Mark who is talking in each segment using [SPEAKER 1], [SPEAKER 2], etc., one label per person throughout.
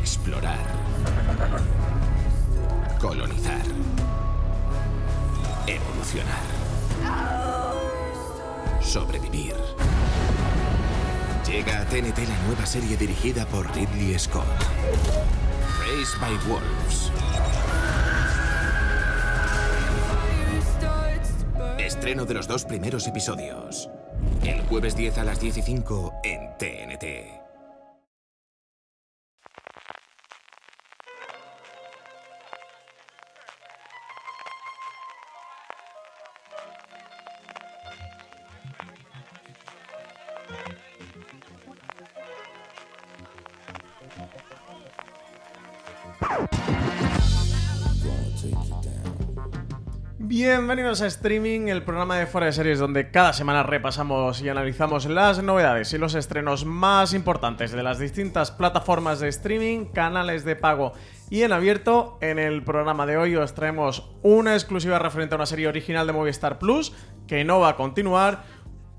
[SPEAKER 1] Explorar. Colonizar. Evolucionar. Sobrevivir. Llega a TNT la nueva serie dirigida por Ridley Scott. Raised by Wolves. Estreno de los dos primeros episodios. El jueves 10 a las 15 en TNT.
[SPEAKER 2] Bienvenidos a Streaming, el programa de Fuera de Series donde cada semana repasamos y analizamos las novedades y los estrenos más importantes de las distintas plataformas de streaming, canales de pago y en abierto. En el programa de hoy os traemos una exclusiva referente a una serie original de Movistar Plus que no va a continuar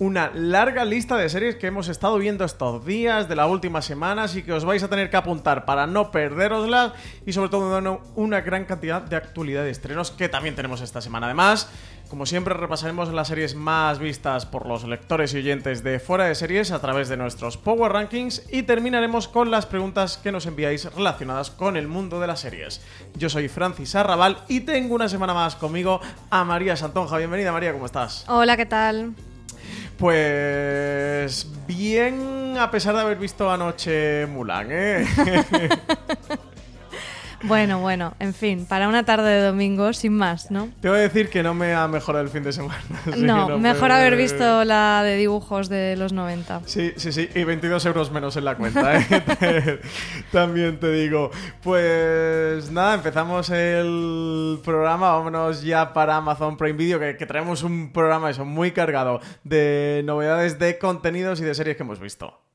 [SPEAKER 2] una larga lista de series que hemos estado viendo estos días, de las últimas semanas y que os vais a tener que apuntar para no perderoslas y sobre todo una gran cantidad de actualidad de estrenos que también tenemos esta semana. Además, como siempre repasaremos las series más vistas por los lectores y oyentes de fuera de series a través de nuestros Power Rankings y terminaremos con las preguntas que nos enviáis relacionadas con el mundo de las series. Yo soy Francis Arrabal y tengo una semana más conmigo a María Santonja. Bienvenida María, ¿cómo estás?
[SPEAKER 3] Hola, ¿qué tal?
[SPEAKER 2] Pues bien, a pesar de haber visto anoche Mulan, ¿eh?
[SPEAKER 3] Bueno, bueno, en fin, para una tarde de domingo, sin más, ¿no?
[SPEAKER 2] Te voy a decir que no me ha mejorado el fin de semana.
[SPEAKER 3] no, mejor haber visto la de dibujos de los 90.
[SPEAKER 2] Sí, sí, sí, y 22 euros menos en la cuenta, ¿eh? También te digo. Pues nada, empezamos el programa, vámonos ya para Amazon Prime Video, que, que traemos un programa eso, muy cargado de novedades de contenidos y de series que hemos visto.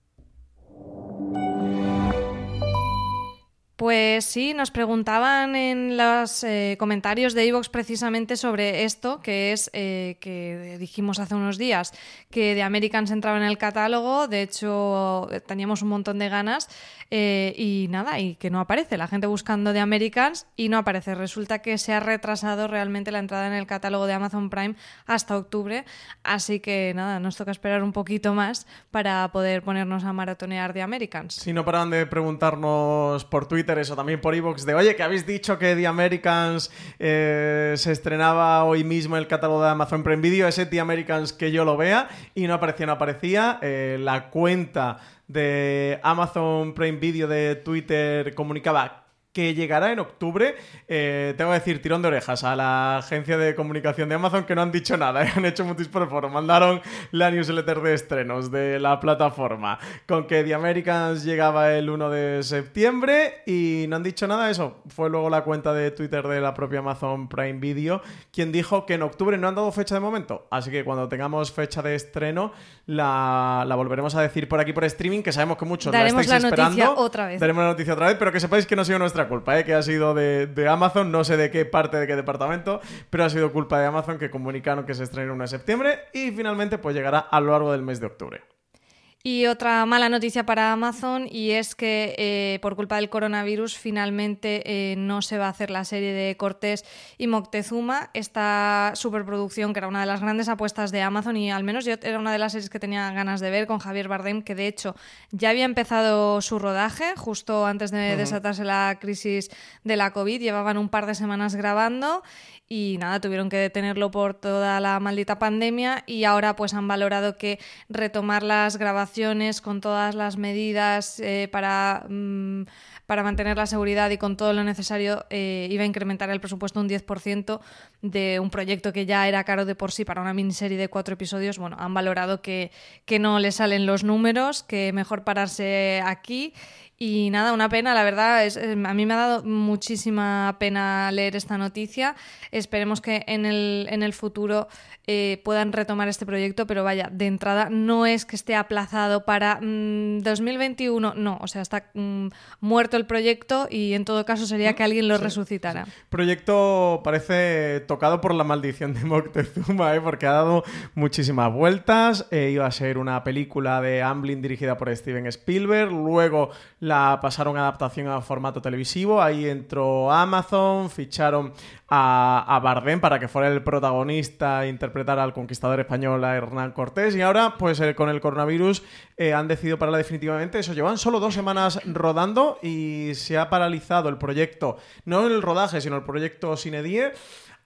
[SPEAKER 3] Pues sí, nos preguntaban en los eh, comentarios de Evox precisamente sobre esto, que es eh, que dijimos hace unos días que The Americans entraba en el catálogo, de hecho teníamos un montón de ganas eh, y nada, y que no aparece, la gente buscando The Americans y no aparece. Resulta que se ha retrasado realmente la entrada en el catálogo de Amazon Prime hasta octubre, así que nada, nos toca esperar un poquito más para poder ponernos a maratonear The Americans.
[SPEAKER 2] Si no paran de preguntarnos por Twitter, eso, también por Evox, de oye, que habéis dicho que The Americans eh, se estrenaba hoy mismo el catálogo de Amazon Prime Video, ese The Americans que yo lo vea, y no aparecía, no aparecía. Eh, la cuenta de Amazon Prime Video de Twitter comunicaba que llegará en octubre. Eh, tengo que decir, tirón de orejas a la agencia de comunicación de Amazon que no han dicho nada, ¿eh? han hecho mutis por foro. Mandaron la newsletter de estrenos de la plataforma con que The Americans llegaba el 1 de septiembre y no han dicho nada eso. Fue luego la cuenta de Twitter de la propia Amazon Prime Video quien dijo que en octubre no han dado fecha de momento. Así que cuando tengamos fecha de estreno la, volveremos a decir por aquí por streaming, que sabemos que muchos
[SPEAKER 3] Daremos
[SPEAKER 2] la estáis
[SPEAKER 3] la noticia otra vez.
[SPEAKER 2] Daremos la noticia otra vez, pero que sepáis que no ha sido nuestra culpa, ¿eh? que ha sido de, Amazon, no sé de qué parte, de qué departamento, pero ha sido culpa de Amazon que comunicaron que se 1 de septiembre y finalmente pues llegará a lo largo del mes de octubre.
[SPEAKER 3] Y otra mala noticia para Amazon y es que eh, por culpa del coronavirus finalmente eh, no se va a hacer la serie de Cortés y Moctezuma, esta superproducción que era una de las grandes apuestas de Amazon y al menos yo era una de las series que tenía ganas de ver con Javier Bardem, que de hecho ya había empezado su rodaje justo antes de desatarse la crisis de la COVID, llevaban un par de semanas grabando y nada, tuvieron que detenerlo por toda la maldita pandemia y ahora pues han valorado que retomar las grabaciones con todas las medidas eh, para... Mm, para mantener la seguridad y con todo lo necesario eh, iba a incrementar el presupuesto un 10% de un proyecto que ya era caro de por sí para una miniserie de cuatro episodios. Bueno, han valorado que, que no le salen los números, que mejor pararse aquí Y nada, una pena, la verdad, es, a mí me ha dado muchísima pena leer esta noticia. Esperemos que en el, en el futuro eh, puedan retomar este proyecto, pero vaya, de entrada no es que esté aplazado para 2021, mm, no, o sea, está mm, muerto el proyecto y en todo caso sería que alguien lo resucitara.
[SPEAKER 2] Proyecto parece tocado por la maldición de Moctezuma, ¿eh? porque ha dado muchísimas vueltas, eh, iba a ser una película de Amblin dirigida por Steven Spielberg, luego la pasaron a adaptación a formato televisivo, ahí entró Amazon, ficharon a, a Bardem para que fuera el protagonista e interpretara al conquistador español a Hernán Cortés. Y ahora pues eh, con el coronavirus eh, han decidido pararla definitivamente, eso llevan solo dos semanas rodando y se ha paralizado el proyecto, no el rodaje sino el proyecto Cine 10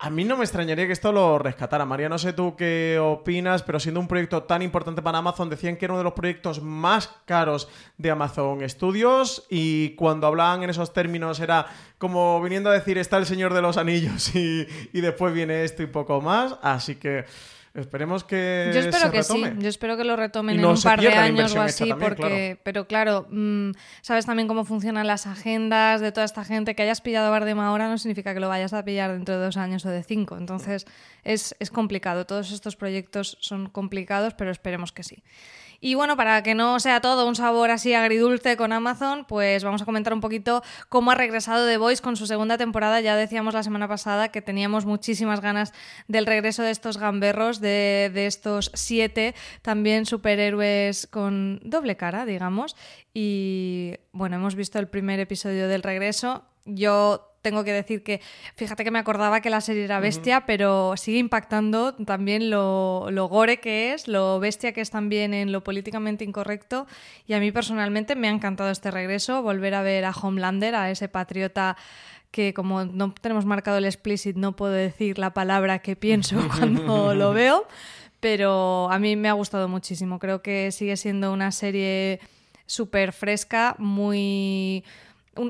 [SPEAKER 2] a mí no me extrañaría que esto lo rescatara. María, no sé tú qué opinas, pero siendo un proyecto tan importante para Amazon, decían que era uno de los proyectos más caros de Amazon Studios y cuando hablaban en esos términos era como viniendo a decir está el Señor de los Anillos y, y después viene esto y poco más. Así que... Esperemos que.
[SPEAKER 3] Yo espero que sí. Yo espero que lo retomen en un par de años o así, porque. Pero claro, mm, sabes también cómo funcionan las agendas de toda esta gente. Que hayas pillado Bardem ahora no significa que lo vayas a pillar dentro de dos años o de cinco. Entonces es, es complicado. Todos estos proyectos son complicados, pero esperemos que sí. Y bueno, para que no sea todo un sabor así agridulce con Amazon, pues vamos a comentar un poquito cómo ha regresado The Voice con su segunda temporada. Ya decíamos la semana pasada que teníamos muchísimas ganas del regreso de estos gamberros, de, de estos siete también superhéroes con doble cara, digamos. Y bueno, hemos visto el primer episodio del regreso. Yo tengo que decir que, fíjate que me acordaba que la serie era bestia, pero sigue impactando también lo, lo, gore que es, lo bestia que es también en lo políticamente incorrecto. Y a mí personalmente me ha encantado este regreso, volver a ver a Homelander, a ese patriota que como no tenemos marcado el explicit, no puedo decir la palabra que pienso cuando lo veo, pero a mí me ha gustado muchísimo. Creo que sigue siendo una serie súper fresca, muy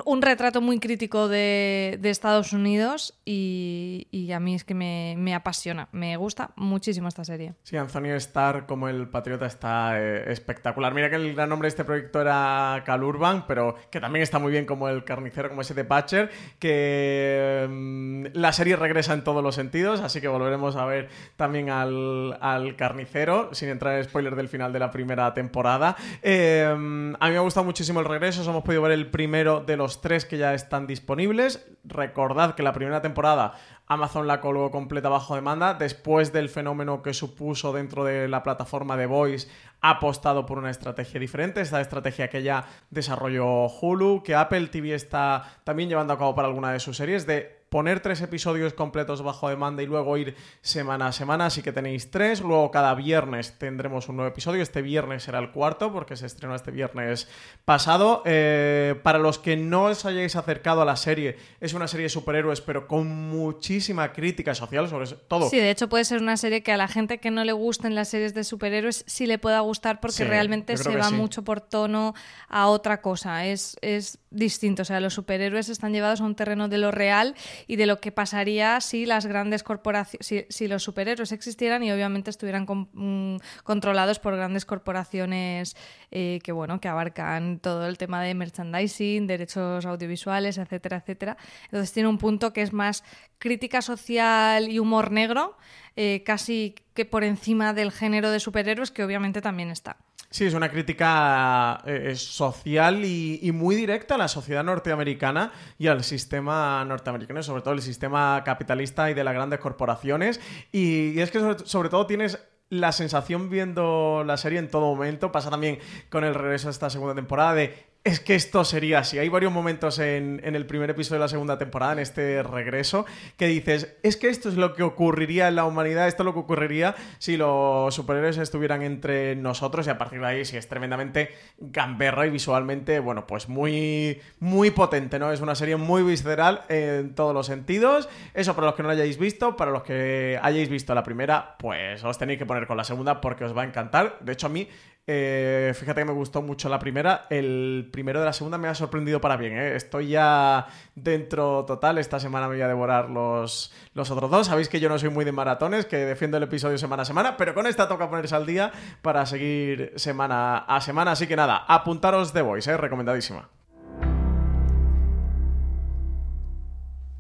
[SPEAKER 3] un, retrato muy crítico de, Estados Unidos y, a mí es que me, apasiona, me gusta muchísimo esta serie.
[SPEAKER 2] Sí, Anthony Starr como el patriota está eh, espectacular. Mira que el gran nombre de este proyecto era Cal Urban, pero que también está muy bien como el carnicero, como ese de Patcher, que mm, la serie regresa en todos los sentidos, así que volveremos a ver también al, carnicero, sin entrar en spoiler del final de la primera temporada. Eh, a mí me ha gustado muchísimo el regreso, hemos podido ver el primero de los tres que ya están disponibles. Recordad que la primera temporada Amazon la colgó completa bajo demanda. Después del fenómeno que supuso dentro de la plataforma de Voice, ha apostado por una estrategia diferente. Esta estrategia que ya desarrolló Hulu, que Apple TV está también llevando a cabo para alguna de sus series, de poner tres episodios completos bajo demanda y luego ir semana a semana, así que tenéis tres. Luego cada viernes tendremos un nuevo episodio. Este viernes será el cuarto porque se estrenó este viernes pasado. Eh, para los que no os hayáis acercado a la serie, es una serie de superhéroes, pero con muchísima crítica social sobre todo.
[SPEAKER 3] Sí, de hecho puede ser una serie que a la gente que no le gusten las series de superhéroes sí le pueda gustar porque realmente se va mucho por tono a otra cosa. Es, es distinto. O sea, los superhéroes están llevados a un terreno de lo real y de lo que pasaría si las grandes corporaciones, si, los superhéroes existieran y obviamente estuvieran mm, controlados por grandes corporaciones eh, que, bueno, que abarcan todo el tema de merchandising, derechos audiovisuales, etcétera, etcétera. Entonces tiene un punto que es más crítica social y humor negro, eh, casi que por encima del género de superhéroes, que obviamente también está.
[SPEAKER 2] Sí, es una crítica eh, social y, muy directa a la sociedad norteamericana y al sistema norteamericano, sobre todo el sistema capitalista y de las grandes corporaciones. Y, es que sobre, todo tienes la sensación viendo la serie en todo momento, pasa también con el regreso de esta segunda temporada, de es que esto sería así. Hay varios momentos en, el primer episodio de la segunda temporada, en este regreso, que dices, es que esto es lo que ocurriría en la humanidad, esto es lo que ocurriría si los superhéroes estuvieran entre nosotros y a partir de ahí sí es tremendamente gamberra y visualmente, bueno, pues muy, muy potente, ¿no? Es una serie muy visceral en todos los sentidos. Eso para los que no la hayáis visto, para los que hayáis visto la primera, pues os tenéis que poner con la segunda porque os va a encantar. De hecho, a mí eh, fíjate que me gustó mucho la primera. El primero de la segunda me ha sorprendido para bien. ¿eh? Estoy ya dentro total. Esta semana me voy a devorar los, los otros dos. Sabéis que yo no soy muy de maratones, que defiendo el episodio semana a semana, pero con esta toca ponerse al día para seguir semana a semana. Así que nada, apuntaros de Voice, ¿eh? recomendadísima.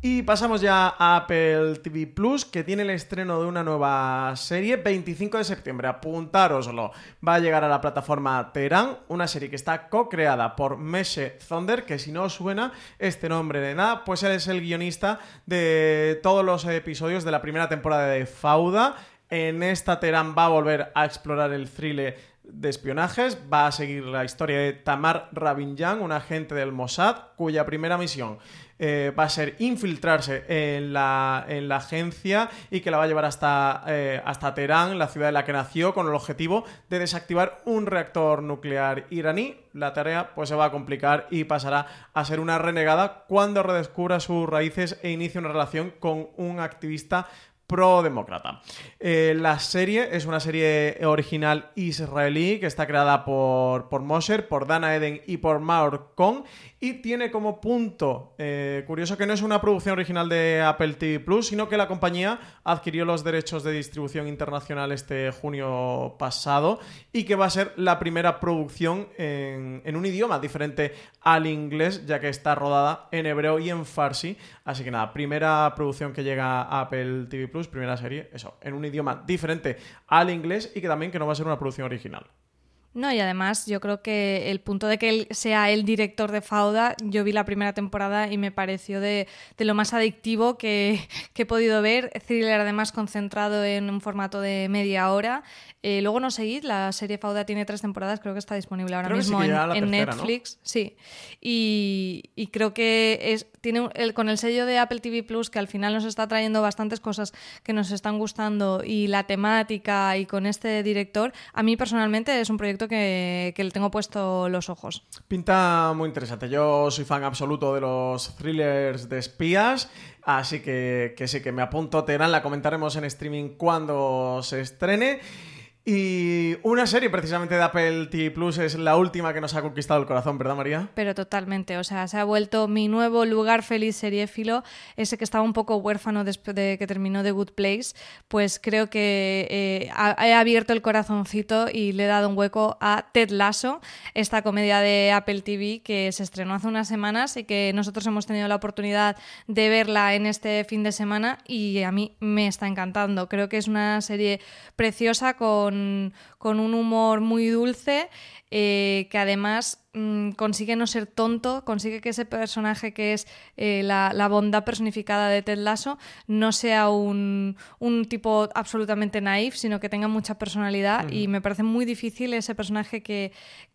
[SPEAKER 2] Y pasamos ya a Apple TV Plus, que tiene el estreno de una nueva serie 25 de septiembre. Apuntároslo. Va a llegar a la plataforma Terán, una serie que está co-creada por Meshe Thunder, que si no os suena este nombre de nada, pues él es el guionista de todos los episodios de la primera temporada de Fauda. En esta Terán va a volver a explorar el thriller de espionajes. Va a seguir la historia de Tamar Rabinjan, un agente del Mossad, cuya primera misión eh, va a ser infiltrarse en la, en la, agencia y que la va a llevar hasta, eh, hasta Teherán, la ciudad en la que nació, con el objetivo de desactivar un reactor nuclear iraní. La tarea pues se va a complicar y pasará a ser una renegada cuando redescubra sus raíces e inicie una relación con un activista pro-demócrata. Eh, la serie es una serie original israelí que está creada por, por Mosher, por Dana Eden y por Maur Kong y tiene como punto eh, curioso que no es una producción original de Apple TV Plus, sino que la compañía adquirió los derechos de distribución internacional este junio pasado y que va a ser la primera producción en, en un idioma diferente al inglés, ya que está rodada en hebreo y en farsi. Así que nada, primera producción que llega a Apple TV Plus, primera serie, eso, en un idioma diferente al inglés y que también que no va a ser una producción original.
[SPEAKER 3] No, y además yo creo que el punto de que él sea el director de Fauda, yo vi la primera temporada y me pareció de, lo más adictivo que, he podido ver. Thriller además concentrado en un formato de media hora. Eh, luego no seguid, la serie Fauda tiene tres temporadas, creo que está disponible ahora mismo en, Netflix. Sí, y, creo que es, tiene el, con el sello de Apple TV Plus que al final nos está trayendo bastantes cosas que nos están gustando y la temática y con este director, a mí personalmente es un proyecto que, le tengo puesto los ojos.
[SPEAKER 2] Pinta muy interesante. Yo soy fan absoluto de los thrillers de espías. Así que, sí, que me apunto a Teherán, la comentaremos en streaming cuando se estrene. Y una serie precisamente de Apple TV Plus es la última que nos ha conquistado el corazón, ¿verdad, María?
[SPEAKER 3] Pero totalmente, o sea, se ha vuelto mi nuevo lugar feliz seriéfilo, ese que estaba un poco huérfano después de que terminó The Good Place, pues creo que eh, he abierto el corazoncito y le he dado un hueco a Ted Lasso, esta comedia de Apple TV que se estrenó hace unas semanas y que nosotros hemos tenido la oportunidad de verla en este fin de semana y a mí me está encantando. Creo que es una serie preciosa con con, un humor muy dulce, eh, que además Mm, consigue no ser tonto, consigue que ese personaje que es eh, la, bondad personificada de Ted Lasso no sea un, tipo absolutamente naif, sino que tenga mucha personalidad y me parece muy difícil ese personaje que,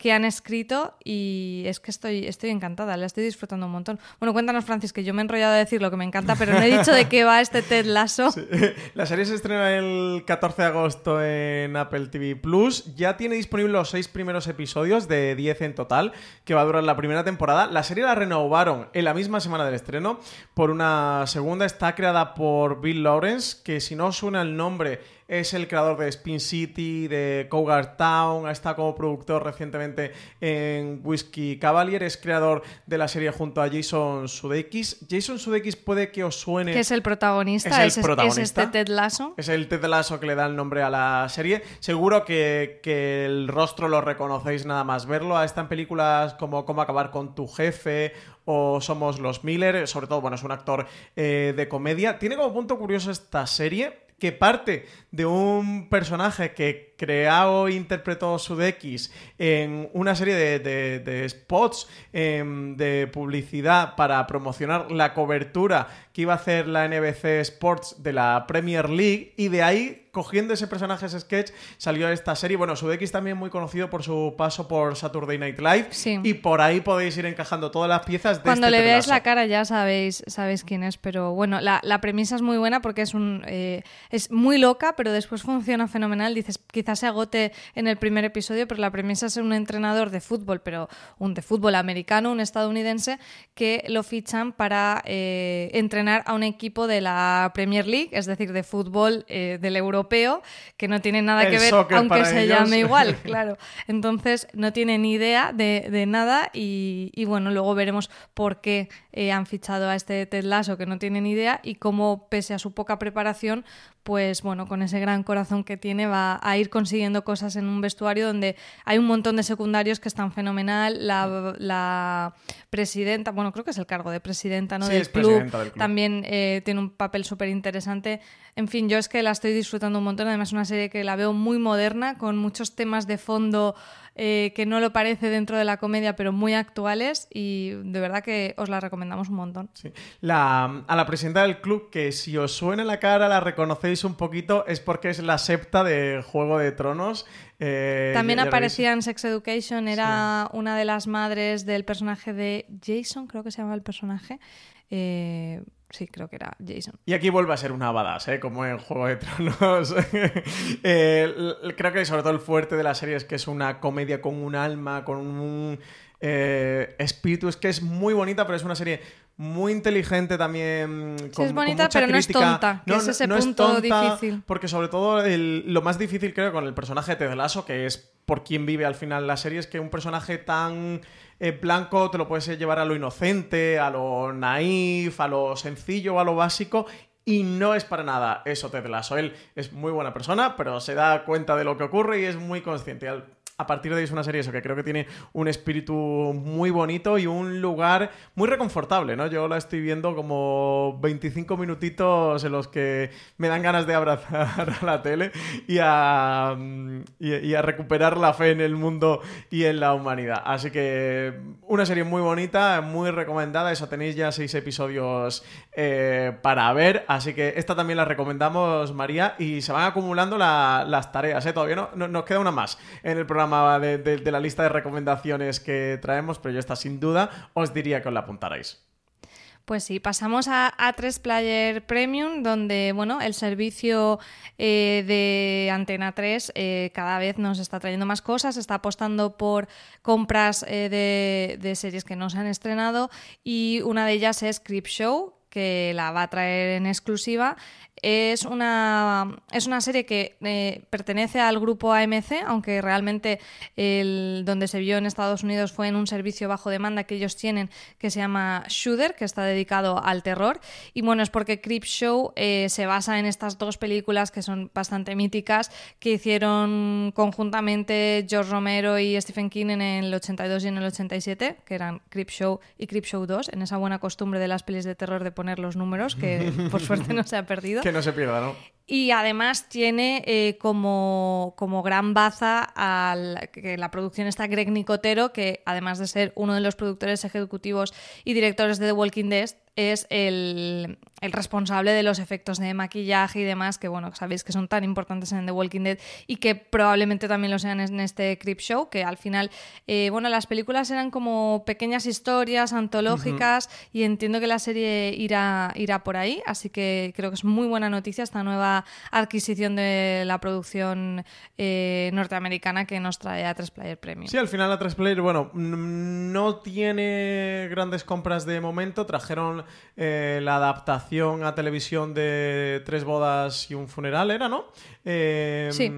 [SPEAKER 3] han escrito y es que estoy, estoy encantada, la estoy disfrutando un montón. Bueno, cuéntanos Francis, que yo me he enrollado a decir lo que me encanta, pero no he dicho de qué va este Ted Lasso.
[SPEAKER 2] La serie se estrena el 14 de agosto en Apple TV Plus, ya tiene disponibles los seis primeros episodios de 10 en total que va a durar la primera temporada. La serie la renovaron en la misma semana del estreno por una segunda. Está creada por Bill Lawrence, que si no suena el nombre es el creador de Spin City, de Cougar Town, ha estado como productor recientemente en Whiskey Cavalier, es creador de la serie junto a Jason Sudeikis. Jason Sudeikis puede que os suene...
[SPEAKER 3] Que es el protagonista, es, el protagonista. es este Ted Lasso.
[SPEAKER 2] Es el Ted Lasso que le da el nombre a la serie. Seguro que, el rostro lo reconocéis nada más verlo. Está en películas como Cómo acabar con tu jefe o Somos los Miller, sobre todo, bueno, es un actor eh, de comedia. Tiene como punto curioso esta serie que parte de un personaje que creado e interpretó Sudeikis en una serie de, spots em, de publicidad para promocionar la cobertura que iba a hacer la NBC Sports de la Premier League y de ahí cogiendo ese personaje, ese sketch, salió esta serie. Bueno, Sudeikis también muy conocido por su paso por Saturday Night Live. Y por ahí podéis ir encajando todas las piezas de
[SPEAKER 3] Cuando
[SPEAKER 2] este
[SPEAKER 3] le veáis la cara ya sabéis, sabéis quién es. Pero bueno, la, premisa es muy buena porque es un eh, es muy loca, pero después funciona fenomenal. Dices, quizás se agote en el primer episodio, pero la premisa es un entrenador de fútbol, pero un de fútbol americano, un estadounidense, que lo fichan para eh, entrenar a un equipo de la Premier League, es decir, de fútbol eh, del europeo, que no tiene nada que ver, aunque se llame igual, claro. Entonces, no tiene ni idea de, nada y, bueno, luego veremos por qué eh, han fichado a este Ted Lasso, que no tiene ni idea, y cómo, pese a su poca preparación, pues bueno, con ese gran corazón que tiene va a ir consiguiendo cosas en un vestuario donde hay un montón de secundarios que están fenomenal. La, presidenta, bueno, creo que es el cargo de presidenta ¿no? del, club, también eh, tiene un papel súper interesante. En fin, yo es que la estoy disfrutando un montón. Además, es una serie que la veo muy moderna, con muchos temas de fondo eh, que no lo parece dentro de la comedia, pero muy actuales y de verdad que os la recomendamos un montón.
[SPEAKER 2] La, a la presidenta del club, que si os suena la cara, la reconocéis un poquito, es porque es la septa de Juego de Tronos.
[SPEAKER 3] Eh, También aparecía en Sex Education, era una de las madres del personaje de Jason, creo que se llama el personaje. Eh, Sí, creo que era Jason.
[SPEAKER 2] Y aquí vuelve a ser una badass, ¿eh? como en Juego de Tronos. Eh, creo que sobre todo el fuerte de la serie es que es una comedia con un alma, con un eh, espíritu. Es que es muy bonita, pero es una serie muy inteligente también.
[SPEAKER 3] Sí, es bonita, pero no es tonta. Que es ese punto difícil.
[SPEAKER 2] Porque sobre todo lo más difícil creo con el personaje de Ted Lasso, que es por quien vive al final la serie, es que un personaje tan blanco te lo puedes llevar a lo inocente, a lo naif, a lo sencillo, a lo básico. Y no es para nada eso Ted Lasso. Él es muy buena persona, pero se da cuenta de lo que ocurre y es muy consciente a partir de ahí es una serie eso que creo que tiene un espíritu muy bonito y un lugar muy reconfortable, ¿no? Yo la estoy viendo como 25 minutitos en los que me dan ganas de abrazar a la tele y a, y, a recuperar la fe en el mundo y en la humanidad. Así que una serie muy bonita, muy recomendada. Eso tenéis ya seis episodios eh, para ver. Así que esta también la recomendamos, María. Y se van acumulando las tareas, ¿eh? Todavía no, nos queda una más en el programa de, la lista de recomendaciones que traemos, pero yo esta sin duda os diría que os la apuntarais.
[SPEAKER 3] Pues sí, pasamos a A3 Player Premium, donde bueno, el servicio eh, de Antena 3 eh, cada vez nos está trayendo más cosas, está apostando por compras eh, de, de, series que no se han estrenado y una de ellas es Crip Show, que la va a traer en exclusiva es una, es una serie que eh, pertenece al grupo AMC, aunque realmente el, donde se vio en Estados Unidos fue en un servicio bajo demanda que ellos tienen que se llama Shooter, que está dedicado al terror. Y bueno, es porque Creep Show eh, se basa en estas dos películas que son bastante míticas que hicieron conjuntamente George Romero y Stephen King en el 82 y en el 87, que eran Creep Show y Creep Show 2, en esa buena costumbre de las pelis de terror de poner los números, que por suerte no se ha perdido
[SPEAKER 2] que no se pierda, ¿no?
[SPEAKER 3] Y además tiene eh, como, como, gran baza al, que la producción está Greg Nicotero, que además de ser uno de los productores ejecutivos y directores de The Walking Dead, es el, responsable de los efectos de maquillaje y demás, que bueno, sabéis que son tan importantes en The Walking Dead y que probablemente también lo sean en este Creep Show, que al final, eh, bueno, las películas eran como pequeñas historias antológicas y entiendo que la serie irá, irá por ahí, así que creo que es muy buena noticia esta nueva adquisición de la producción eh, norteamericana que nos trae a 3 Player Premium.
[SPEAKER 2] Sí, al final a 3 Player, bueno, no tiene grandes compras de momento, trajeron eh, la adaptación a televisión de Tres bodas y un funeral, ¿era, no?
[SPEAKER 3] Eh, sí.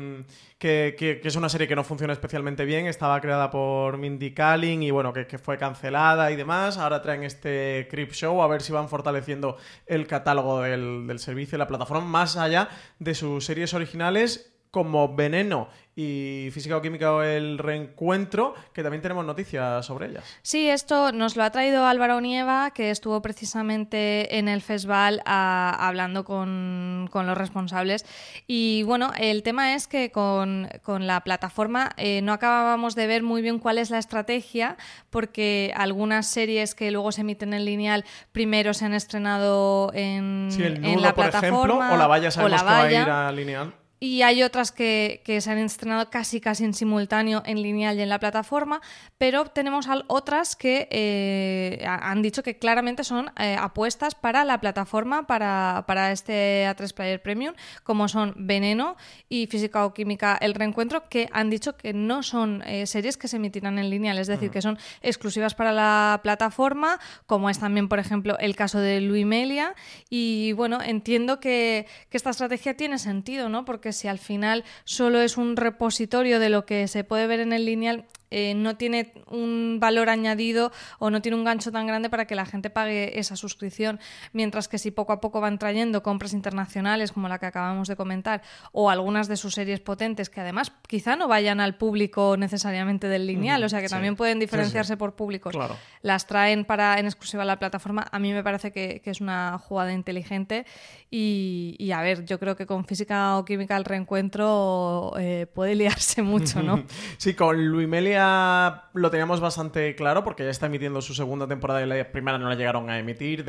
[SPEAKER 2] Que, es una serie que no funciona especialmente bien, estaba creada por Mindy Kaling y bueno, que, fue cancelada y demás. Ahora traen este Creep Show a ver si van fortaleciendo el catálogo del, del servicio la plataforma más allá de sus series originales como Veneno y Física o Química o el Reencuentro, que también tenemos noticias sobre ellas.
[SPEAKER 3] Sí, esto nos lo ha traído Álvaro Nieva, que estuvo precisamente en el festival hablando con, los responsables. Y bueno, el tema es que con, la plataforma eh, no acabábamos de ver muy bien cuál es la estrategia, porque algunas series que luego se emiten en lineal primero se han estrenado en, en la
[SPEAKER 2] por
[SPEAKER 3] plataforma.
[SPEAKER 2] Ejemplo, o la valla sabemos que va a ir a lineal.
[SPEAKER 3] Y hay otras que, se han estrenado casi casi en simultáneo en lineal y en la plataforma, pero tenemos otras que eh, han dicho que claramente son eh, apuestas para la plataforma, para, este A3 Player Premium, como son Veneno y Física o Química El Reencuentro, que han dicho que no son eh, series que se emitirán en lineal, es decir, que son exclusivas para la plataforma, como es también, por ejemplo, el caso de Louis Melia. Y bueno, entiendo que, que esta estrategia tiene sentido, ¿no? Porque si al final solo es un repositorio de lo que se puede ver en el lineal, eh, no tiene un valor añadido o no tiene un gancho tan grande para que la gente pague esa suscripción. Mientras que si poco a poco van trayendo compras internacionales, como la que acabamos de comentar, o algunas de sus series potentes, que además quizá no vayan al público necesariamente del lineal, o sea que también pueden diferenciarse por públicos, las traen para en exclusiva a la plataforma, a mí me parece que, es una jugada inteligente y, a ver, yo creo que con física o química el reencuentro eh, puede liarse mucho, ¿no?
[SPEAKER 2] sí, con Luimelia lo teníamos bastante claro porque ya está emitiendo su segunda temporada y la primera no la llegaron a emitir.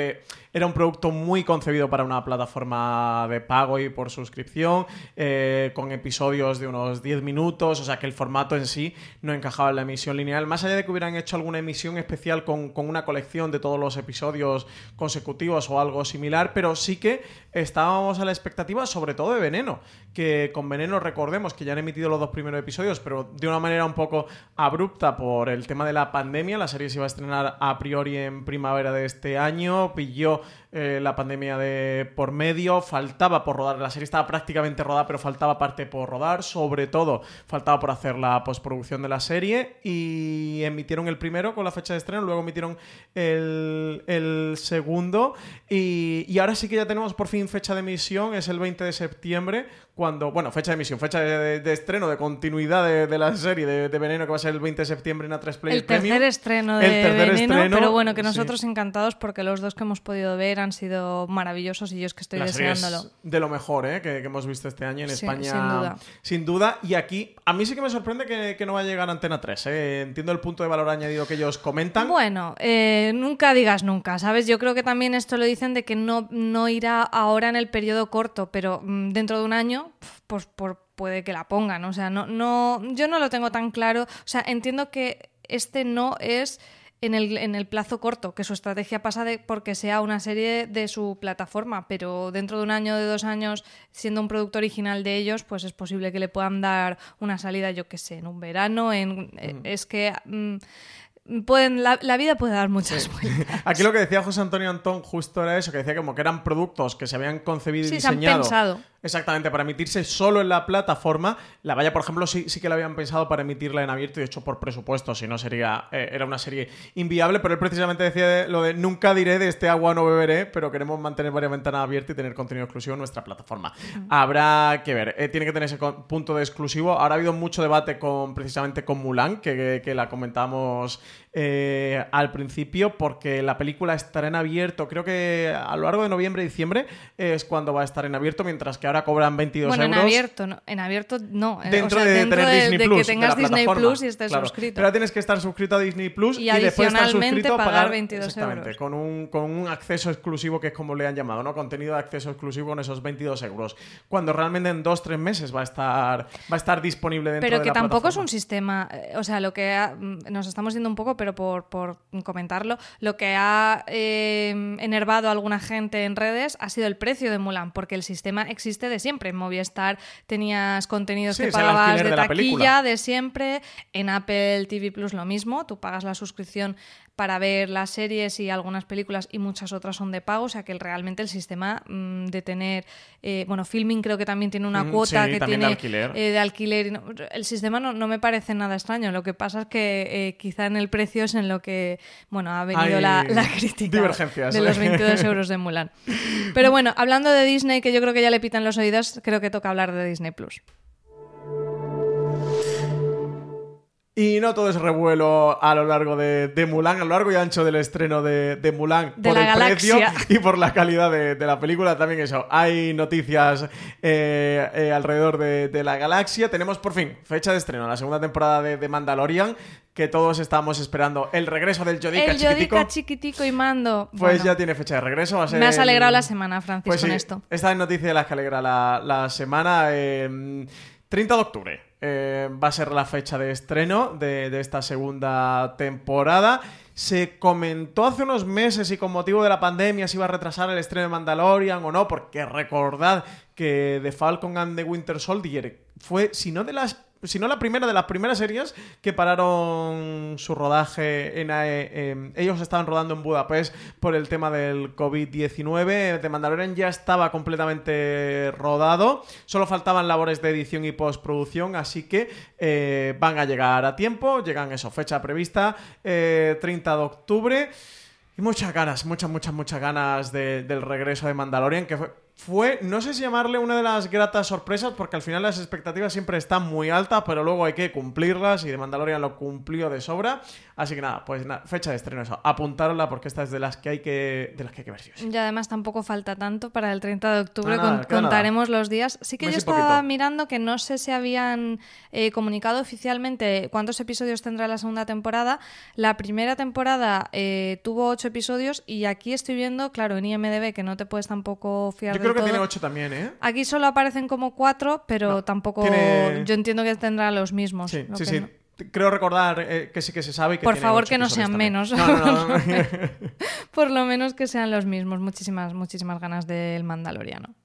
[SPEAKER 2] Era un producto muy concebido para una plataforma de pago y por suscripción, eh, con episodios de unos 10 minutos, o sea que el formato en sí no encajaba en la emisión lineal. Más allá de que hubieran hecho alguna emisión especial con una colección de todos los episodios consecutivos o algo similar, pero sí que estábamos a la expectativa sobre todo de Veneno, que con Veneno recordemos que ya han emitido los dos primeros episodios, pero de una manera un poco abrupta por el tema de la pandemia. La serie se iba a estrenar a priori en primavera de este año, pilló eh, la pandemia de por medio, faltaba por rodar, la serie estaba prácticamente rodada, pero faltaba parte por rodar, sobre todo faltaba por hacer la postproducción de la serie y emitieron el primero con la fecha de estreno, luego emitieron el, segundo y, y ahora sí que ya tenemos por fin fecha de emisión, es el 20 de septiembre, cuando, bueno, fecha de emisión, fecha de, estreno, de continuidad de, la serie de, Veneno, que va a ser el 20 de septiembre en A3 Play.
[SPEAKER 3] El tercer estreno de Veneno, pero bueno, que nosotros encantados porque los dos que hemos podido ver han sido maravillosos y yo es que estoy deseándolo.
[SPEAKER 2] de lo mejor ¿eh? que, hemos visto este año en España. Sin duda. Sin duda. Y aquí, a mí sí que me sorprende que, no va a llegar a Antena 3. ¿eh? Entiendo el punto de valor añadido que ellos comentan.
[SPEAKER 3] Bueno, eh, nunca digas nunca, ¿sabes? Yo creo que también esto lo dicen de que no, no irá ahora en el periodo corto, pero mm, dentro de un año pues por, puede que la pongan. O sea, no, no, yo no lo tengo tan claro. O sea, entiendo que este no es en el, en el plazo corto, que su estrategia pasa de porque sea una serie de su plataforma, pero dentro de un año, de dos años, siendo un producto original de ellos, pues es posible que le puedan dar una salida, yo qué sé, en un verano, en, eh, mm. es que... Mm, pueden, la, vida puede dar muchas vueltas.
[SPEAKER 2] Aquí lo que decía José Antonio Antón justo era eso, que decía como que eran productos que se habían concebido y diseñado.
[SPEAKER 3] Se han pensado.
[SPEAKER 2] Exactamente, para emitirse solo en la plataforma. La Valla, por ejemplo, sí, sí que la habían pensado para emitirla en abierto y de hecho por presupuesto, si no sería. Eh, era una serie inviable, pero él precisamente decía lo de nunca diré de este agua no beberé, pero queremos mantener varias ventanas abiertas y tener contenido exclusivo en nuestra plataforma. Habrá que ver, eh, tiene que tener ese punto de exclusivo. Ahora ha habido mucho debate con precisamente con Mulan, que, que, la comentamos eh, al principio, porque la película estará en abierto, creo que a lo largo de noviembre y diciembre es cuando va a estar en abierto, mientras que ahora cobran 22
[SPEAKER 3] bueno,
[SPEAKER 2] euros.
[SPEAKER 3] en abierto, no, en abierto no.
[SPEAKER 2] Eh, dentro de tener Disney Plus.
[SPEAKER 3] que tengas Disney Plus y estés suscrito.
[SPEAKER 2] Pero tienes que estar suscrito a Disney Plus
[SPEAKER 3] y,
[SPEAKER 2] y después estar
[SPEAKER 3] suscrito
[SPEAKER 2] pagar,
[SPEAKER 3] pagar 22
[SPEAKER 2] exactamente, Con un, con un acceso exclusivo que es como le han llamado, ¿no? Contenido de acceso exclusivo con esos 22 euros. Cuando realmente en 2-3 meses va a estar va a estar disponible dentro
[SPEAKER 3] pero
[SPEAKER 2] de
[SPEAKER 3] la Pero que tampoco es un sistema, eh, o sea, lo que mm, nos estamos yendo un poco, pero por, por comentarlo, lo que ha eh, enervado a alguna gente en redes ha sido el precio de Mulan, porque el sistema existe de siempre. En estar tenías contenidos que pagabas de, taquilla de siempre. En Apple TV Plus lo mismo, tú pagas la suscripción para ver las series y algunas películas y muchas otras son de pago, o sea que realmente el sistema mm, de tener, eh, bueno, Filming creo que también tiene una cuota que tiene
[SPEAKER 2] de alquiler,
[SPEAKER 3] eh, de alquiler el sistema no, me parece nada extraño, lo que pasa es que eh, quizá en el precio es en lo que, bueno, ha venido la, crítica de los 22 euros de Mulan. Pero bueno, hablando de Disney, que yo creo que ya le pitan los oídos, creo que toca hablar de Disney Plus.
[SPEAKER 2] Y no todo es revuelo a lo largo de, Mulan, a lo largo y ancho del estreno de, Mulan, por el precio y por la calidad de, la película. También eso, hay noticias eh, eh, alrededor de, la galaxia. Tenemos por fin fecha de estreno, la segunda temporada de, Mandalorian, que todos estamos esperando el regreso del Yodica
[SPEAKER 3] el
[SPEAKER 2] Yodica
[SPEAKER 3] chiquitico y mando.
[SPEAKER 2] Pues ya tiene fecha de regreso.
[SPEAKER 3] Me has alegrado la semana, Francis, pues con esto.
[SPEAKER 2] Esta es noticia de las que alegra la, semana. 30 eh, de octubre. Eh, va a ser la fecha de estreno de, esta segunda temporada. Se comentó hace unos meses y con motivo de la pandemia si iba a retrasar el estreno de Mandalorian o no, porque recordad que The Falcon and the Winter Soldier fue, si no de las si no la primera de las primeras series que pararon su rodaje en AE. ellos estaban rodando en Budapest por el tema del COVID-19. The Mandalorian ya estaba completamente rodado. Solo faltaban labores de edición y postproducción, así que eh, van a llegar a tiempo. Llegan eso, fecha prevista, 30 eh, de octubre. Y muchas ganas, muchas, muchas, muchas ganas del regreso de Mandalorian, que fue fue, no sé si llamarle una de las gratas sorpresas, porque al final las expectativas siempre están muy altas, pero luego hay que cumplirlas y de Mandalorian lo cumplió de sobra. Así que nada, pues nada, fecha de estreno eso, apuntarla porque esta es de las que hay que, de las que, hay que ver
[SPEAKER 3] Y además tampoco falta tanto para el 30 de octubre, contaremos los días. Sí que yo estaba mirando que no sé si habían eh, comunicado oficialmente cuántos episodios tendrá la segunda temporada. La primera temporada eh, tuvo ocho episodios y aquí estoy viendo, claro, en IMDB, que no te puedes tampoco fiar
[SPEAKER 2] creo que tiene ocho también, ¿eh?
[SPEAKER 3] Aquí solo aparecen como cuatro, pero tampoco. Yo entiendo que tendrá los mismos.
[SPEAKER 2] Sí, sí, sí. Creo recordar eh, que sí que se sabe que
[SPEAKER 3] Por favor, que no sean menos. Por lo menos que sean los mismos. Muchísimas, muchísimas ganas del Mandaloriano.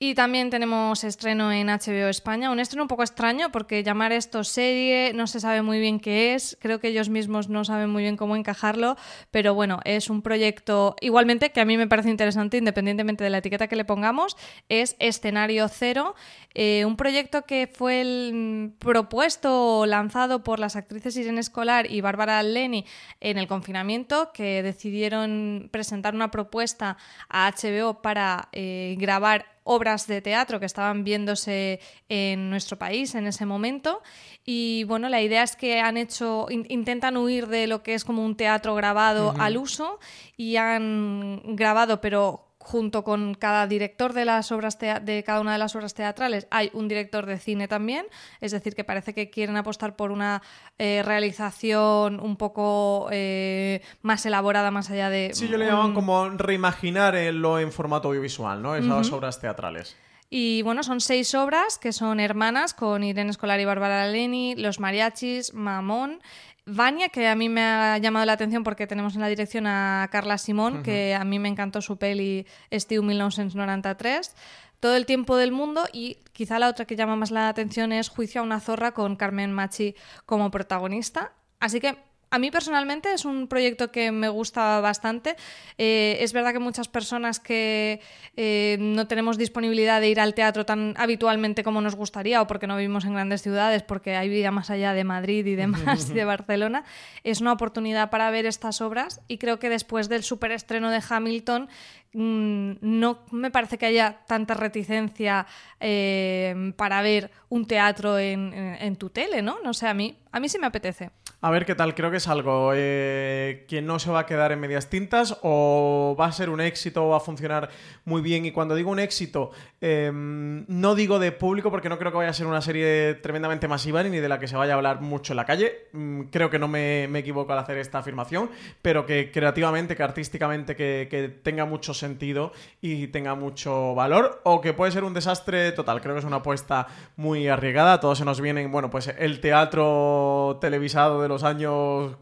[SPEAKER 3] Y también tenemos estreno en HBO España, un estreno un poco extraño porque llamar esto serie no se sabe muy bien qué es, creo que ellos mismos no saben muy bien cómo encajarlo, pero bueno, es un proyecto igualmente que a mí me parece interesante independientemente de la etiqueta que le pongamos, es Escenario Cero, eh, un proyecto que fue el propuesto o lanzado por las actrices Irene Escolar y Bárbara Leni en el confinamiento, que decidieron presentar una propuesta a HBO para eh, grabar obras de teatro que estaban viéndose en nuestro país en ese momento. Y bueno, la idea es que han hecho, intentan huir de lo que es como un teatro grabado al uso y han grabado, pero junto con cada director de las obras de cada una de las obras teatrales hay un director de cine también, es decir, que parece que quieren apostar por una eh, realización un poco eh, más elaborada, más allá de...
[SPEAKER 2] Sí, yo le llaman como reimaginar lo en formato audiovisual, ¿no? Esas obras teatrales.
[SPEAKER 3] Y bueno, son seis obras que son hermanas con Irene Escolar y Bárbara Leni, Los Mariachis, Mamón, Vania, que a mí me ha llamado la atención porque tenemos en la dirección a Carla Simón, que a mí me encantó su peli Steve 1993. Todo el tiempo del mundo y quizá la otra que llama más la atención es Juicio a una zorra con Carmen Machi como protagonista. Así que a mí personalmente es un proyecto que me gusta bastante. Eh, es verdad que muchas personas que eh, no tenemos disponibilidad de ir al teatro tan habitualmente como nos gustaría o porque no vivimos en grandes ciudades, porque hay vida más allá de Madrid y demás, y de Barcelona, es una oportunidad para ver estas obras y creo que después del superestreno de Hamilton no me parece que haya tanta reticencia eh, para ver un teatro en, tu tele, ¿no? No sé, a mí, a mí sí me apetece.
[SPEAKER 2] A ver qué tal, creo que es algo eh, que no se va a quedar en medias tintas o va a ser un éxito o va a funcionar muy bien. Y cuando digo un éxito, em, no digo de público porque no creo que vaya a ser una serie tremendamente masiva ni de la que se vaya a hablar mucho en la calle. Mm, creo que no me, equivoco al hacer esta afirmación, pero que creativamente, que artísticamente, que, tenga mucho sentido y tenga mucho valor o que puede ser un desastre total. Creo que es una apuesta muy arriesgada. Todos se nos vienen, bueno, pues el teatro televisado de los años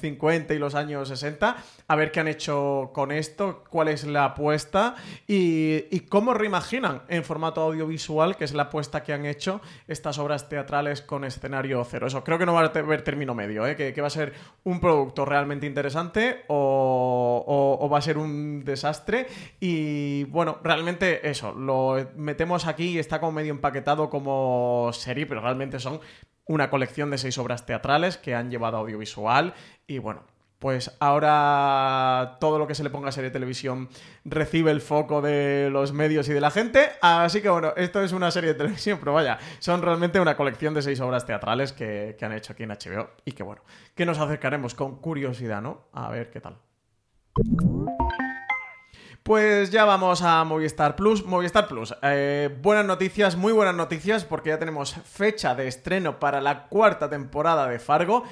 [SPEAKER 2] 50 mm, y los años 60, a ver qué han hecho con esto, cuál es la apuesta y, cómo reimaginan en formato audiovisual, que es la apuesta que han hecho estas obras teatrales con escenario cero. Eso creo que no va a haber término medio, ¿eh? que, va a ser un producto realmente interesante o, va a ser un desastre. Y bueno, realmente eso, lo metemos aquí está como medio empaquetado como serie, pero realmente son una colección de seis obras teatrales que han llevado audiovisual y bueno, pues ahora todo lo que se le ponga a serie de televisión recibe el foco de los medios y de la gente. Así que bueno, esto es una serie de televisión, pero vaya, son realmente una colección de seis obras teatrales que, que han hecho aquí en HBO y que bueno, que nos acercaremos con curiosidad, ¿no? A ver qué tal. Pues ya vamos a Movistar Plus. Movistar Plus, eh, buenas noticias, muy buenas noticias, porque ya tenemos fecha de estreno para la cuarta temporada de Fargo.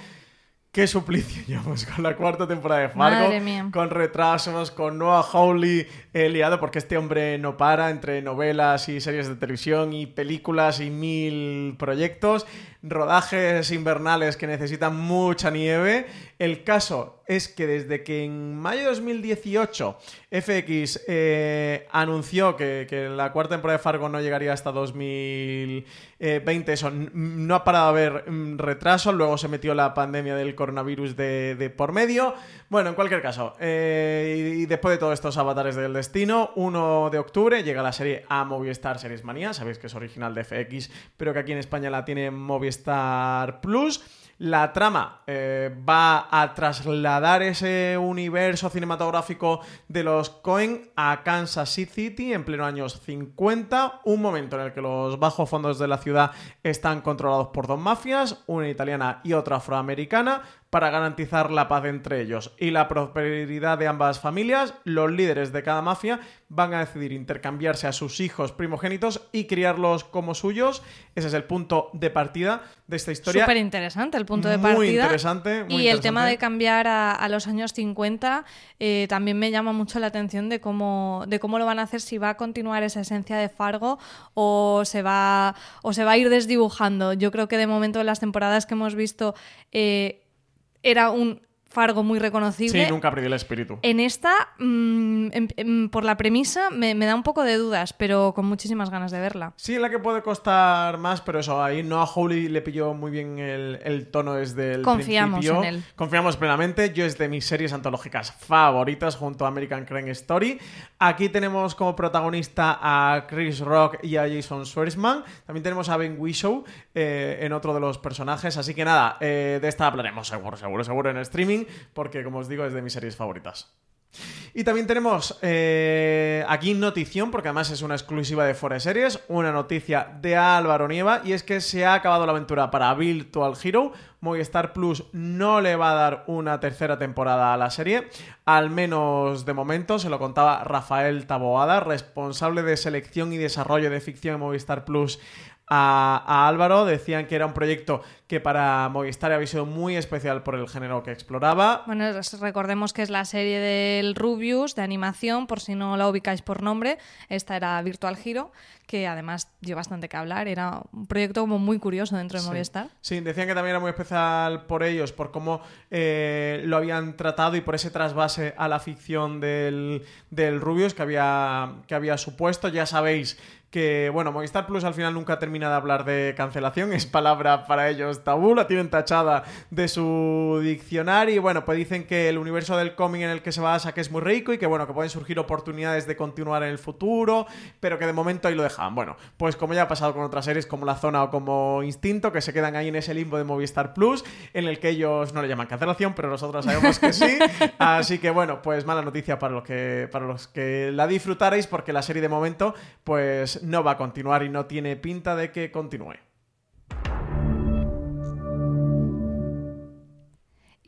[SPEAKER 2] Qué suplicio llevamos con la cuarta temporada de Fargo. Con retrasos, con Noah Hawley eh, liado, porque este hombre no para entre novelas y series de televisión y películas y mil proyectos. Rodajes invernales que necesitan mucha nieve. El caso es que desde que en mayo de 2018 FX eh, anunció que, la cuarta temporada de Fargo no llegaría hasta 2020, eso no ha parado a haber mm, retrasos, luego se metió la pandemia del coronavirus de, de por medio. Bueno, en cualquier caso, eh, y, y después de todos estos avatares del destino, 1 de octubre llega la serie a Movistar Series Manía, sabéis que es original de FX, pero que aquí en España la tiene Movistar Plus. La trama eh, va a trasladar ese universo cinematográfico de los Coen a Kansas City en pleno años 50, un momento en el que los bajos fondos de la ciudad están controlados por dos mafias, una italiana y otra afroamericana, para garantizar la paz entre ellos y la prosperidad de ambas familias, los líderes de cada mafia van a decidir intercambiarse a sus hijos primogénitos y criarlos como suyos. Ese es el punto de partida de esta historia.
[SPEAKER 3] Súper interesante el punto de
[SPEAKER 2] Muy
[SPEAKER 3] partida.
[SPEAKER 2] interesante, muy
[SPEAKER 3] y el tema
[SPEAKER 2] interesante.
[SPEAKER 3] de cambiar a, a los años 50 eh, también me llama mucho la atención de cómo, de cómo lo van a hacer, si va a continuar esa esencia de Fargo o se va, o se va a ir desdibujando. Yo creo que de momento en las temporadas que hemos visto eh, era un Fargo muy reconocible.
[SPEAKER 2] Sí, nunca perdió el espíritu.
[SPEAKER 3] En esta, mm, em- em, por la premisa, me, me da un poco de dudas, pero con muchísimas ganas de verla.
[SPEAKER 2] Sí, en la que puede costar más, pero eso, ahí no a Holy le pilló muy bien el, el tono desde el
[SPEAKER 3] Confiamos
[SPEAKER 2] principio.
[SPEAKER 3] en él.
[SPEAKER 2] Confiamos plenamente. Yo es de mis series antológicas favoritas junto a American Crime Story. Aquí tenemos como protagonista a Chris Rock y a Jason Schwartzman. También tenemos a Ben Whishaw eh, en otro de los personajes. Así que nada, eh, de esta hablaremos seguro, seguro, seguro en streaming, porque como os digo es de mis series favoritas. Y también tenemos eh, aquí notición, porque además es una exclusiva de Fore Series, una noticia de Álvaro Nieva, y es que se ha acabado la aventura para Virtual Hero. Movistar Plus no le va a dar una tercera temporada a la serie, al menos de momento, se lo contaba Rafael Taboada, responsable de selección y desarrollo de ficción en Movistar Plus a, a Álvaro. Decían que era un proyecto que para Movistar había sido muy especial por el género que exploraba.
[SPEAKER 3] Bueno, recordemos que es la serie del Rubius de animación, por si no la ubicáis por nombre. Esta era Virtual Hero, que además dio bastante que hablar. Era un proyecto como muy curioso dentro de
[SPEAKER 2] Sí.
[SPEAKER 3] Movistar.
[SPEAKER 2] Sí, decían que también era muy especial por ellos, por cómo eh, lo habían tratado y por ese trasvase a la ficción del, del Rubius que había, que había supuesto. Ya sabéis que, bueno, Movistar Plus al final nunca termina de hablar de cancelación, es palabra para ellos tabú, la tienen tachada de su diccionario y bueno, pues dicen que el universo del cómic en el que se basa que es muy rico y que bueno, que pueden surgir oportunidades de continuar en el futuro, pero que de momento ahí lo dejan. Bueno, pues como ya ha pasado con otras series como La Zona o como Instinto, que se quedan ahí en ese limbo de Movistar Plus, en el que ellos no le llaman cancelación, pero nosotros sabemos que sí. Así que bueno, pues mala noticia para los que, para los que la disfrutarais, porque la serie de momento, pues no va a continuar y no tiene pinta de que continúe.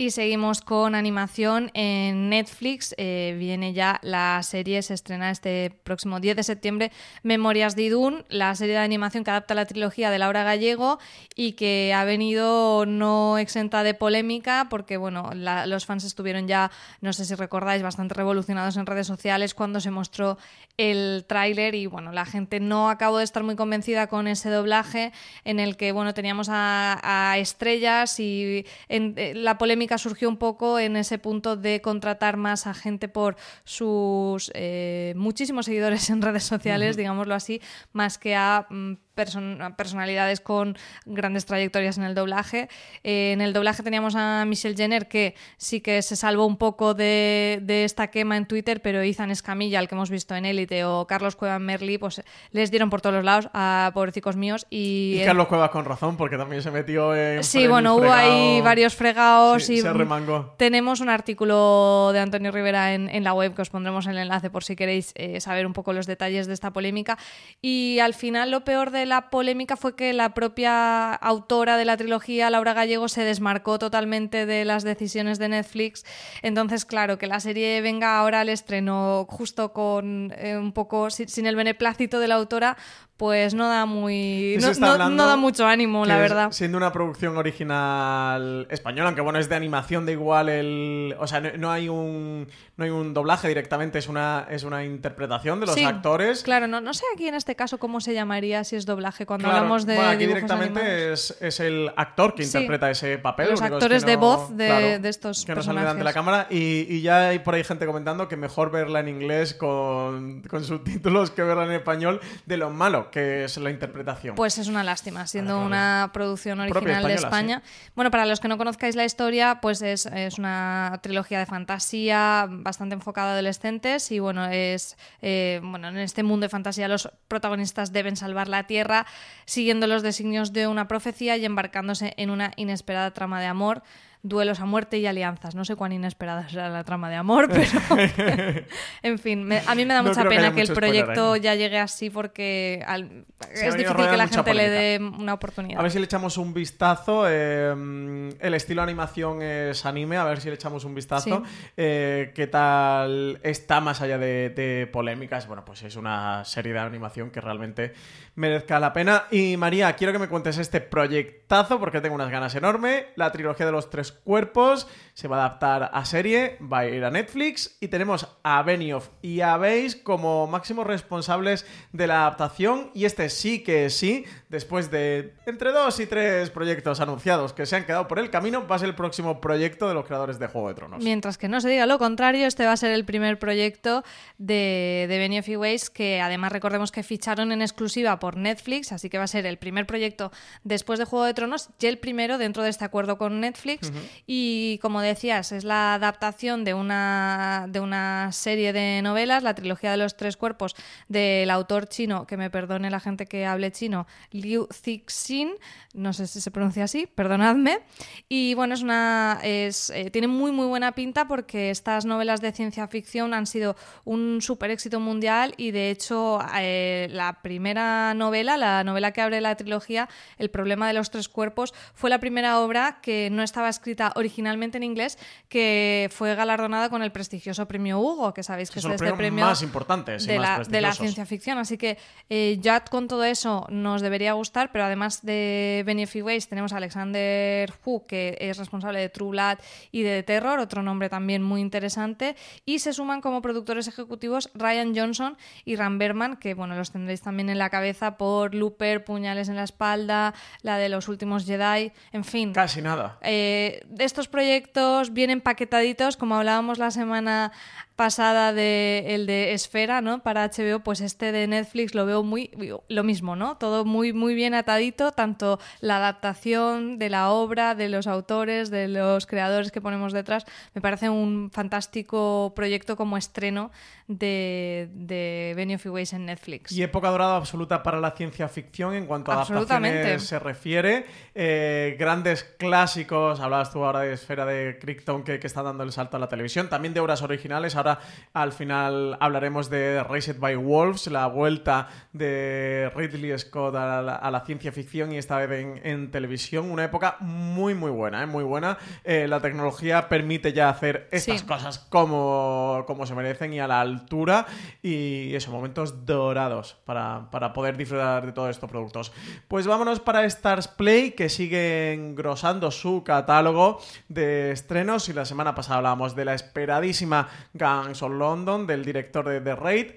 [SPEAKER 3] Y seguimos con animación en Netflix. Eh, viene ya la serie, se estrena este próximo 10 de septiembre, Memorias de Idún, la serie de animación que adapta la trilogía de Laura Gallego y que ha venido no exenta de polémica porque, bueno, la- los fans estuvieron ya, no sé si recordáis, bastante revolucionados en redes sociales cuando se mostró el tráiler y, bueno, la gente no acabó de estar muy convencida con ese doblaje en el que, bueno, teníamos a, a estrellas y en- eh, la polémica surgió un poco en ese punto de contratar más a gente por sus eh, muchísimos seguidores en redes sociales, digámoslo así, más que a mm, person- personalidades con grandes trayectorias en el doblaje. Eh, en el doblaje teníamos a Michelle Jenner, que sí que se salvó un poco de, de esta quema en Twitter, pero Ethan Escamilla, el que hemos visto en Élite, o Carlos Cueva Merli, pues les dieron por todos los lados a pobrecicos míos. Y,
[SPEAKER 2] Y Carlos Cuevas con razón, porque también se metió en.
[SPEAKER 3] Sí,
[SPEAKER 2] en
[SPEAKER 3] bueno, hubo ahí varios fregados
[SPEAKER 2] Sí,
[SPEAKER 3] y
[SPEAKER 2] se remangó.
[SPEAKER 3] tenemos un artículo de Antonio Rivera en, en la web que os pondremos el enlace por si queréis eh, saber un poco los detalles de esta polémica. Y al final lo peor de la polémica fue que la propia autora de la trilogía, Laura Gallego, se desmarcó totalmente de las decisiones de Netflix. Entonces, claro, que la serie venga ahora al estreno justo con eh, un poco sin, sin el beneplácito de la autora, pues no da muy. No, da mucho ánimo, la verdad.
[SPEAKER 2] Siendo una producción original española, aunque bueno, es de animación de igual el. O sea, no, no hay un. No hay un doblaje directamente, es una, es una interpretación de los
[SPEAKER 3] Sí,
[SPEAKER 2] actores.
[SPEAKER 3] Claro, no, no sé aquí en este caso cómo se llamaría si es doblaje cuando
[SPEAKER 2] Claro,
[SPEAKER 3] hablamos de.
[SPEAKER 2] bueno, aquí directamente es, es el actor que
[SPEAKER 3] Sí.
[SPEAKER 2] interpreta ese papel.
[SPEAKER 3] Los
[SPEAKER 2] es
[SPEAKER 3] actores
[SPEAKER 2] que
[SPEAKER 3] de
[SPEAKER 2] no-
[SPEAKER 3] voz de- de estos
[SPEAKER 2] Que no salen delante de la cámara. Y, y ya hay por ahí gente comentando que mejor verla en inglés con, con subtítulos que verla en español de lo malo que es la interpretación.
[SPEAKER 3] Pues es una lástima, siendo una producción original de España. Bueno, para los que no conozcáis la historia, pues es, es una trilogía de fantasía bastante enfocada a adolescentes y bueno, es eh, bueno, en este mundo de fantasía los protagonistas deben salvar la Tierra siguiendo los designios de una profecía y embarcándose en una inesperada trama de amor. Duelos a muerte y alianzas. No sé cuán inesperada será la trama de amor, pero. en fin, me- a mí me da
[SPEAKER 2] No
[SPEAKER 3] mucha
[SPEAKER 2] que
[SPEAKER 3] pena que el proyecto ya llegue así porque al- es difícil que la gente le dé una oportunidad.
[SPEAKER 2] A ver si le echamos un vistazo. eh, el estilo de animación es anime, a ver si le echamos un vistazo.
[SPEAKER 3] Sí.
[SPEAKER 2] Eh, ¿Qué tal está más allá de, de polémicas? Bueno, pues es una serie de animación que realmente merezca la pena. Y María, quiero que me cuentes este proyectazo porque tengo unas ganas enormes. La trilogía de los tres cuerpos se va a adaptar a serie, va a ir a Netflix y tenemos a Benioff y a Weiss como máximos responsables de la adaptación. Y este sí que sí, después de entre dos y tres proyectos anunciados que se han quedado por el camino, va a ser el próximo proyecto de los creadores de Juego de Tronos.
[SPEAKER 3] Mientras que no se diga lo contrario, este va a ser el primer proyecto de, de Benioff y Weiss, que además recordemos que ficharon en exclusiva por Netflix, así que va a ser el primer proyecto después de Juego de Tronos y el primero dentro de este acuerdo con Netflix. Y como decías, es la adaptación de una, de una serie de novelas, la trilogía de los tres cuerpos del autor chino, que me perdone la gente que hable chino, Liu Cixin, no sé si se pronuncia así, perdonadme. Y bueno, es una es, eh, tiene muy muy buena pinta porque estas novelas de ciencia ficción han sido un super éxito mundial y de hecho eh, la primera novela, la novela que abre la trilogía, El problema de los tres cuerpos, fue la primera obra que no estaba escrita originalmente en inglés, que fue galardonada con el prestigioso premio Hugo, que sabéis que es
[SPEAKER 2] los
[SPEAKER 3] este premio
[SPEAKER 2] más importantes y
[SPEAKER 3] de,
[SPEAKER 2] más
[SPEAKER 3] la, de la
[SPEAKER 2] prestigiosos.
[SPEAKER 3] ciencia ficción. Así que eh, ya con todo eso nos debería gustar, pero además de Benioff Weiss tenemos a Alexander Hu, que es responsable de True Blood y de The Terror, otro nombre también muy interesante, y se suman como productores ejecutivos Ryan Johnson y Ram Berman, que bueno, los tendréis también en la cabeza por Looper, Puñales en la espalda, la de los últimos Jedi, en fin.
[SPEAKER 2] Casi nada.
[SPEAKER 3] Eh, de estos proyectos vienen paquetaditos, como hablábamos la semana pasada de el de Esfera, ¿no? Para HBO, pues este de Netflix lo veo muy lo mismo, ¿no? Todo muy muy bien atadito, tanto la adaptación de la obra, de los autores, de los creadores que ponemos detrás, me parece un fantástico proyecto como estreno de, de Benioff y Weiss en Netflix.
[SPEAKER 2] Y época dorada absoluta para la ciencia ficción en cuanto a adaptaciones se refiere. Eh, grandes clásicos, hablabas tú ahora de Esfera de Crichton que, que está dando el salto a la televisión, también de obras originales. Ahora al final hablaremos de Raised by Wolves, la vuelta de Ridley Scott a la, a la ciencia ficción y esta vez en, en televisión. Una época muy muy buena, ¿eh? muy buena. Eh, la tecnología permite ya hacer estas
[SPEAKER 3] Sí.
[SPEAKER 2] cosas como, como se merecen y a la altura y esos momentos dorados para, para poder disfrutar de todos estos productos. Pues vámonos para Stars Play que sigue engrosando su catálogo de estrenos y la semana pasada hablábamos de la esperadísima of London del director de The Raid.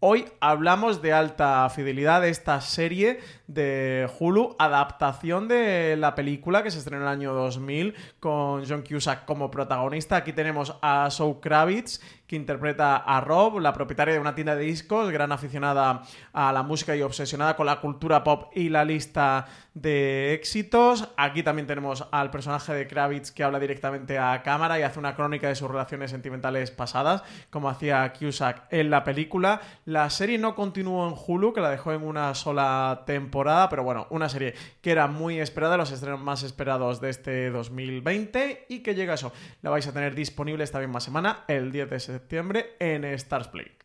[SPEAKER 2] Hoy hablamos de alta fidelidad de esta serie de Hulu, adaptación de la película que se estrenó en el año 2000 con John Cusack como protagonista. Aquí tenemos a Zoe Kravitz que interpreta a Rob, la propietaria de una tienda de discos, gran aficionada a la música y obsesionada con la cultura pop y la lista de éxitos. Aquí también tenemos al personaje de Kravitz que habla directamente a cámara y hace una crónica de sus relaciones sentimentales pasadas, como hacía Cusack en la película. La serie no continuó en Hulu, que la dejó en una sola temporada, pero bueno, una serie que era muy esperada, los estrenos más esperados de este 2020 y que llega eso. La vais a tener disponible esta misma semana, el 10 de septiembre, en Stars Play.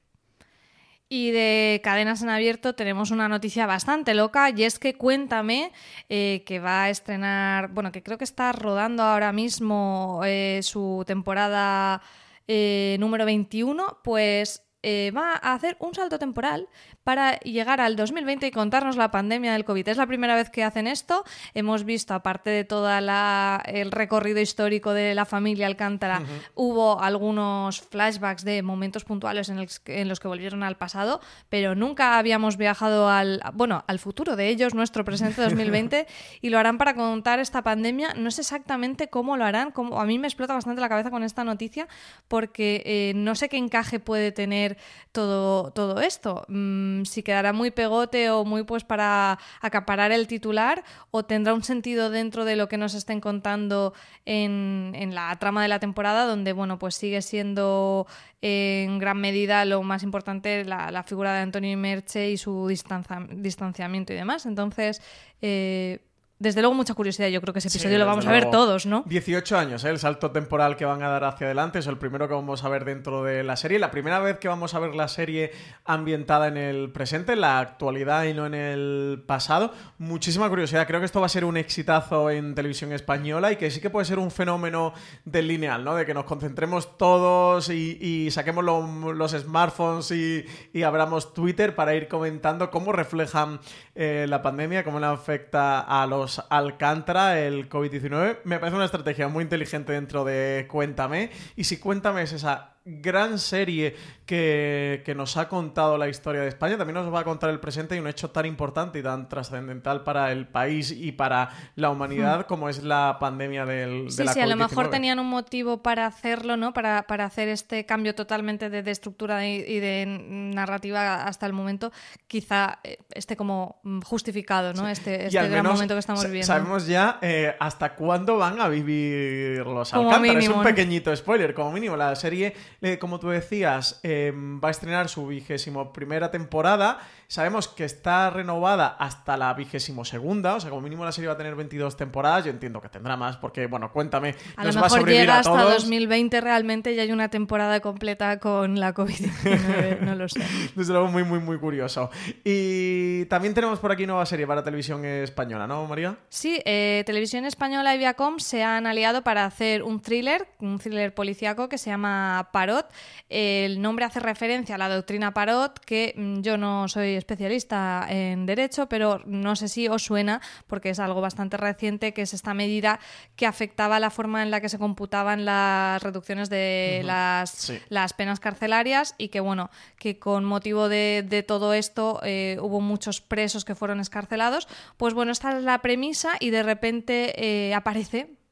[SPEAKER 3] Y de cadenas en abierto tenemos una noticia bastante loca y es que Cuéntame, eh, que va a estrenar, bueno, que creo que está rodando ahora mismo eh, su temporada eh, número 21, pues va a hacer un salto temporal para llegar al 2020 y contarnos la pandemia del COVID. Es la primera vez que hacen esto. Hemos visto, aparte de todo el recorrido histórico de la familia Alcántara, hubo algunos flashbacks de momentos puntuales en, en, los que volvieron al pasado, pero nunca habíamos viajado al, bueno, al futuro de ellos, nuestro presente 2020, y lo harán para contar esta pandemia. No sé exactamente cómo lo harán. A mí me explota bastante la cabeza con esta noticia porque eh, no sé qué encaje puede tener todo, todo esto. Mm, si quedará muy pegote o muy pues para acaparar el titular o tendrá un sentido dentro de lo que nos estén contando en, en la trama de la temporada donde bueno pues sigue siendo en gran medida lo más importante la, la figura de Antonio Merche y su distanciamiento y demás. Entonces, eh, desde luego mucha curiosidad. Yo creo que ese episodio lo vamos a ver todos, ¿no?
[SPEAKER 2] 18 años, ¿eh? el salto temporal que van a dar hacia adelante. Es el primero que vamos a ver dentro de la serie. La primera vez que vamos a ver la serie ambientada en el presente, en la actualidad y no en el pasado. Muchísima curiosidad. Creo que esto va a ser un exitazo en televisión española y que sí que puede ser un fenómeno del lineal, ¿no? De que nos concentremos todos y, saquemos los smartphones y, abramos Twitter para ir comentando cómo reflejan eh, la pandemia, cómo le afecta a los Alcántara, el COVID-19. Me parece una estrategia muy inteligente dentro de Cuéntame. Y si Cuéntame es esa gran serie que, nos ha contado la historia de España, también nos va a contar el presente y un hecho tan importante y tan trascendental para el país y para la humanidad hmm. como es la pandemia del,
[SPEAKER 3] sí,
[SPEAKER 2] de
[SPEAKER 3] sí, a lo mejor tenían un motivo para hacerlo, ¿no? Para, para hacer este cambio totalmente de, estructura y, de narrativa hasta el momento, quizá eh, esté como justificado, ¿no? Este, este gran momento que estamos viviendo.
[SPEAKER 2] Sabemos ya eh, hasta cuándo van a vivir los Alcántara. Es un pequeñito spoiler, como mínimo. La serie como tú decías, em, va a estrenar su vigésimo primera temporada. Sabemos que está renovada hasta la vigésimo segunda, o sea, como mínimo la serie va a tener 22 temporadas. Yo entiendo que tendrá más, porque, bueno, cuéntame,
[SPEAKER 3] a lo mejor llega hasta 2020 realmente y hay una temporada completa con la COVID-19, no lo sé.
[SPEAKER 2] Desde luego, muy, muy, muy curioso. Y también tenemos por aquí nueva serie para televisión española, ¿no, María?
[SPEAKER 3] Sí, eh, Televisión Española y Viacom se han aliado para hacer un thriller, un thriller policíaco que se llama Paro el nombre hace referencia a la doctrina Parot, que mm, yo no soy especialista en derecho, pero no sé si os suena, porque es algo bastante reciente, que es esta medida que afectaba la forma en la que se computaban las reducciones de las, las, penas carcelarias y que, bueno, que con motivo de, todo esto eh, hubo muchos presos que fueron escarcelados. Pues bueno, esta es la premisa y de repente eh, aparece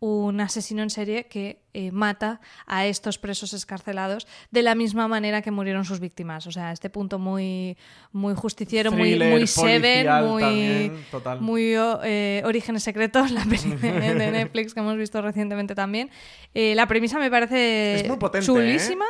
[SPEAKER 3] un asesino en serie que eh, mata a estos presos escarcelados de la misma manera que murieron sus víctimas. O sea, este punto muy, muy justiciero, muy, muy Seven, muy, muy eh, Orígenes Secretos, la película de Netflix que hemos visto recientemente también. Eh, la premisa me parece chulísima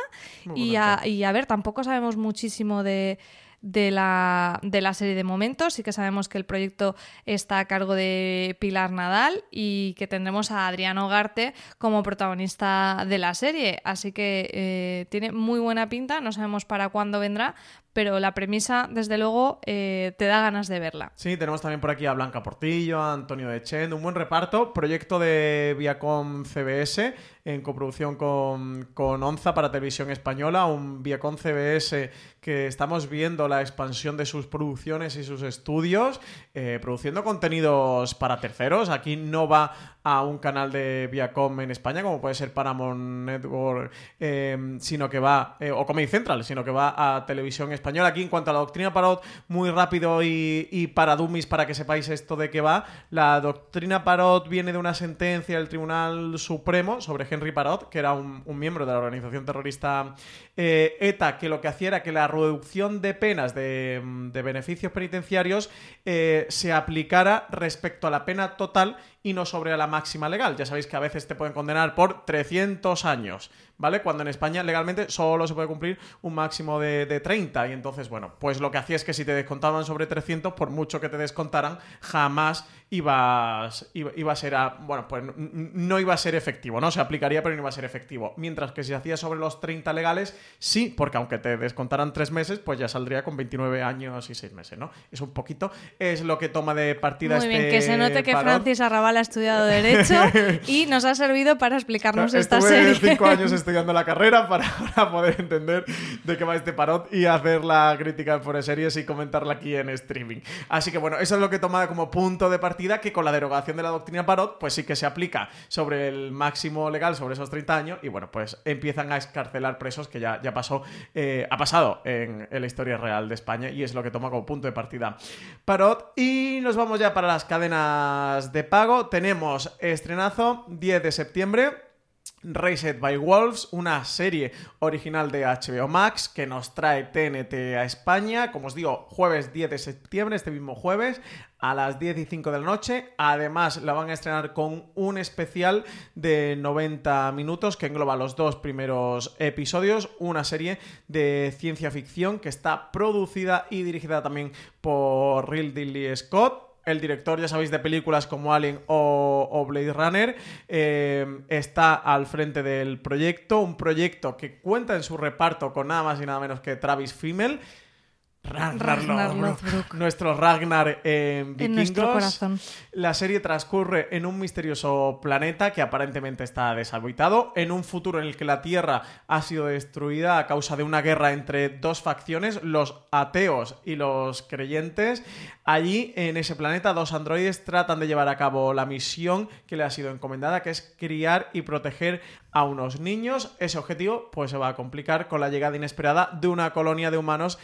[SPEAKER 3] y, y a ver, tampoco sabemos muchísimo de de la, de la serie de momentos. Sí que sabemos que el proyecto está a cargo de Pilar Nadal y que tendremos a Adriano Garte como protagonista de la serie. Así que eh, tiene muy buena pinta, no sabemos para cuándo vendrá, pero la premisa, desde luego, eh, te da ganas de verla.
[SPEAKER 2] Sí, tenemos también por aquí a Blanca Portillo, a Antonio Dechen, un buen reparto, proyecto de Viacom CBS en coproducción con, con Onza para Televisión Española, un Viacom CBS que estamos viendo la expansión de sus producciones y sus estudios, eh, produciendo contenidos para terceros. Aquí no va a un canal de Viacom en España, como puede ser Paramount Network, eh, sino que va, o Comedy Central, sino que va a Televisión Española Aquí, en cuanto a la doctrina Parot, muy rápido y, para dummies, para que sepáis esto de qué va. La doctrina Parot viene de una sentencia del Tribunal Supremo sobre Henry Parot, que era un, miembro de la organización terrorista eh, ETA, que lo que hacía era que la reducción de penas de, beneficios penitenciarios eh, se aplicara respecto a la pena total y no sobre la máxima legal. Ya sabéis que a veces te pueden condenar por 300 años, ¿vale? Cuando en España legalmente solo se puede cumplir un máximo de, de 30. Y entonces, bueno, pues lo que hacía es que si te descontaban sobre 300, por mucho que te descontaran, jamás ibas, iba, iba a ser, a, bueno, pues no iba a ser efectivo, ¿no? Se aplicaría, pero no iba a ser efectivo. Mientras que si hacías sobre los 30 legales, sí, porque aunque te descontaran 3 meses, pues ya saldría con 29 años y 6 meses, ¿no? Es un poquito, es lo que toma de partida
[SPEAKER 3] Muy
[SPEAKER 2] este
[SPEAKER 3] bien, que se note que. Francis Arrabal ha estudiado Derecho y nos ha servido para explicarnos esta
[SPEAKER 2] Estuve
[SPEAKER 3] serie.
[SPEAKER 2] cinco años estudiando la carrera para, para poder entender de qué va este parot y hacer la crítica por series y comentarla aquí en streaming. Así que bueno, eso es lo que toma como punto de partida que con la derogación de la doctrina parot pues sí que se aplica sobre el máximo legal, sobre esos 30 años y bueno, pues empiezan a escarcelar presos que ya, ya pasó, eh, ha pasado en, en la historia real de España y es lo que toma como punto de partida Parot. Y nos vamos ya para las cadenas de pago. Tenemos estrenazo 10 de septiembre. Raised by Wolves, una serie original de HBO Max que nos trae TNT a España, como os digo, jueves 10 de septiembre, este mismo jueves, a las 10 y 5 de la noche. Además, la van a estrenar con un especial de 90 minutos que engloba los dos primeros episodios, una serie de ciencia ficción que está producida y dirigida también por Ridley Scott el director, ya sabéis, de películas como Alien o, Blade Runner, eh, está al frente del proyecto. Un proyecto que cuenta en su reparto con nada más y nada menos que Travis Fimmel. Ragnar, Lothbrok, nuestro Ragnar en Vikingos.
[SPEAKER 3] En nuestro corazón.
[SPEAKER 2] La serie transcurre en un misterioso planeta que aparentemente está deshabitado, en un futuro en el que la Tierra ha sido destruida a causa de una guerra entre dos facciones, los ateos y los creyentes. Allí, en ese planeta, dos androides tratan de llevar a cabo la misión que le ha sido encomendada, que es criar y proteger a unos niños. Ese objetivo pues se va a complicar con la llegada inesperada de una colonia de humanos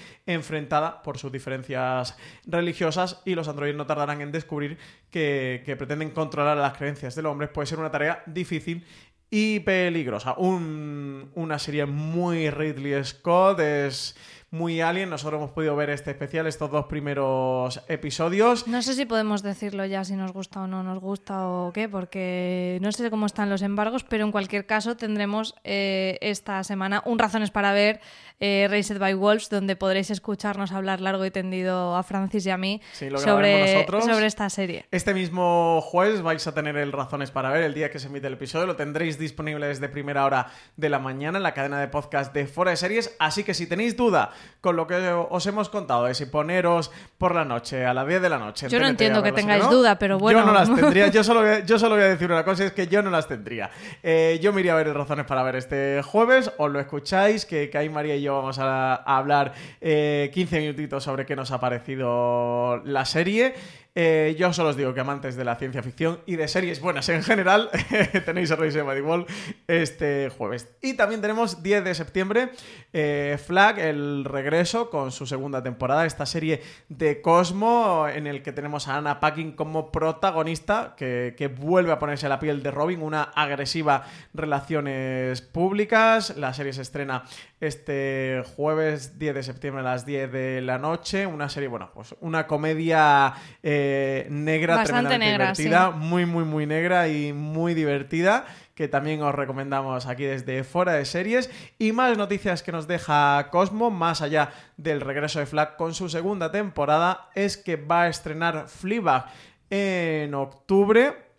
[SPEAKER 2] por sus diferencias religiosas y los androides no tardarán en descubrir que, pretenden controlar las creencias del hombre. Puede ser una tarea difícil y peligrosa. Un- una serie muy Ridley Scott, es muy alien. Nosotros hemos podido ver este especial, estos dos primeros episodios.
[SPEAKER 3] No sé si podemos decirlo ya si nos gusta o no nos gusta o qué, porque no sé cómo están los embargos, pero en cualquier caso tendremos eh, esta semana un Razones para ver eh, Raised by Wolves, donde podréis escucharnos hablar largo y tendido a Francis y a mí
[SPEAKER 2] Sí,
[SPEAKER 3] sobre, sobre esta serie.
[SPEAKER 2] Este mismo jueves vais a tener el Razones para ver, el día que se emite el episodio. Lo tendréis disponible desde primera hora de la mañana en la cadena de podcast de Fora de Series. Así que si tenéis duda con lo que os hemos contado, de si poneros por la noche, a las 10 de la noche.
[SPEAKER 3] Yo no entiendo que tengáis
[SPEAKER 2] ¿no?
[SPEAKER 3] duda, pero bueno.
[SPEAKER 2] Yo no las tendría. Yo solo, voy a- yo solo voy a decir una cosa, es que yo no las tendría. Eh, yo me iría a ver el Razones para ver este jueves. Os lo escucháis, que, ahí María y yo vamos a, a hablar eh, 15 minutitos sobre qué nos ha parecido la serie. Eh, yo solo os digo que amantes de la ciencia ficción y de series buenas en general, tenéis a Race the Wall este jueves. Y también tenemos 10 de septiembre, eh, Flag, el regreso con su segunda temporada, esta serie de Cosmo en el que tenemos a Anna Paquin como protagonista, que, que vuelve a ponerse la piel de Robin, una agresiva relaciones públicas. La serie se estrena este jueves 10 de septiembre a las 10 de la noche. Una serie, bueno, pues una comedia eh, negra,
[SPEAKER 3] Bastante
[SPEAKER 2] tremendamente
[SPEAKER 3] negra,
[SPEAKER 2] divertida, muy, muy, muy negra y muy divertida. Que también os recomendamos aquí desde fuera de series. Y más noticias que nos deja Cosmo, más allá del regreso de Flag con su segunda temporada, es que va a estrenar Fleabag en octubre.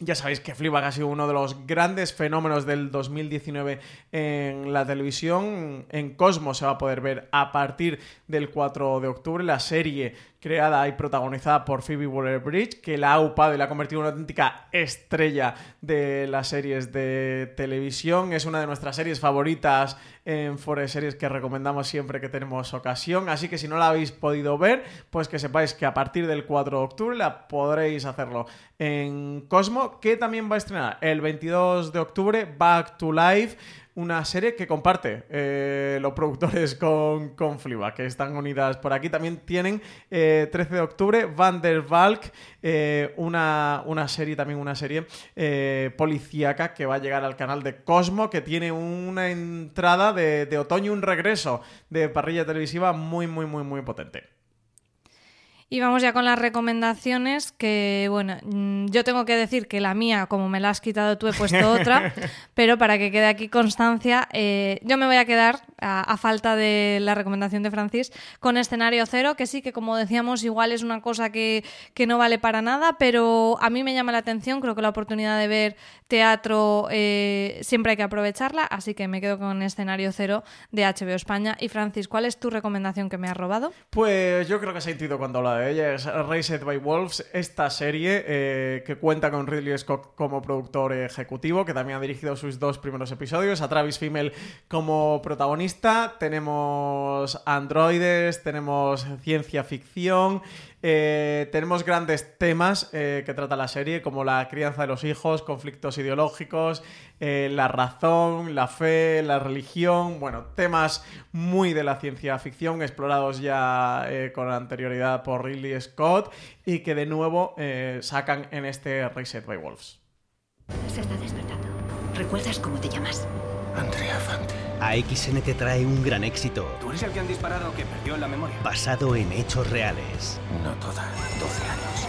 [SPEAKER 2] Ya sabéis que Fleabag ha sido uno de los grandes fenómenos del 2019 en la televisión. En Cosmo se va a poder ver a partir del 4 de octubre la serie creada y protagonizada por Phoebe Waller-Bridge, que la ha upado y la ha convertido en una auténtica estrella de las series de televisión. Es una de nuestras series favoritas en Forest Series que recomendamos siempre que tenemos ocasión. Así que si no la habéis podido ver, pues que sepáis que a partir del 4 de octubre la podréis hacerlo en Cosmo, que también va a estrenar el 22 de octubre Back to Life una serie que comparte eh, los productores con, con que están unidas por aquí. También tienen eh, 13 de octubre Van der Valk, eh, una, una serie, también una serie eh, policíaca que va a llegar al canal de Cosmo, que tiene una entrada de, de otoño, un regreso de parrilla televisiva muy, muy, muy, muy potente.
[SPEAKER 3] Y vamos ya con las recomendaciones, que bueno, mm, yo tengo que decir que la mía, como me la has quitado tú, he puesto otra, pero para que quede aquí constancia, eh, yo me voy a quedar, a, falta de la recomendación de Francis, con escenario cero, que sí que como decíamos, igual es una cosa que, que no vale para nada, pero a mí me llama la atención, creo que la oportunidad de ver teatro eh, siempre hay que aprovecharla, así que me quedo con escenario cero de HBO España. Y Francis, ¿cuál es tu recomendación que me has robado?
[SPEAKER 2] Pues yo creo que ha sentido cuando habla de ella, es Raised by Wolves, esta serie eh, que cuenta con Ridley Scott como productor ejecutivo, que también ha dirigido sus dos primeros episodios, a Travis Fimmel como protagonista, tenemos androides, tenemos ciencia ficción, eh, tenemos grandes temas eh, que trata la serie, como la crianza de los hijos, conflictos ideológicos, eh, la razón, la fe, la religión, bueno, temas muy de la ciencia ficción explorados ya con anterioridad por Ridley Scott y que de nuevo sacan en este Reset by Wolves.
[SPEAKER 4] Se está despertando. ¿Recuerdas cómo te llamas?
[SPEAKER 5] Andrea Fante.
[SPEAKER 6] AXN te trae un gran éxito.
[SPEAKER 5] ¿Tú eres el que han disparado que perdió la memoria?
[SPEAKER 6] Basado en hechos reales.
[SPEAKER 5] No toda, 12 años.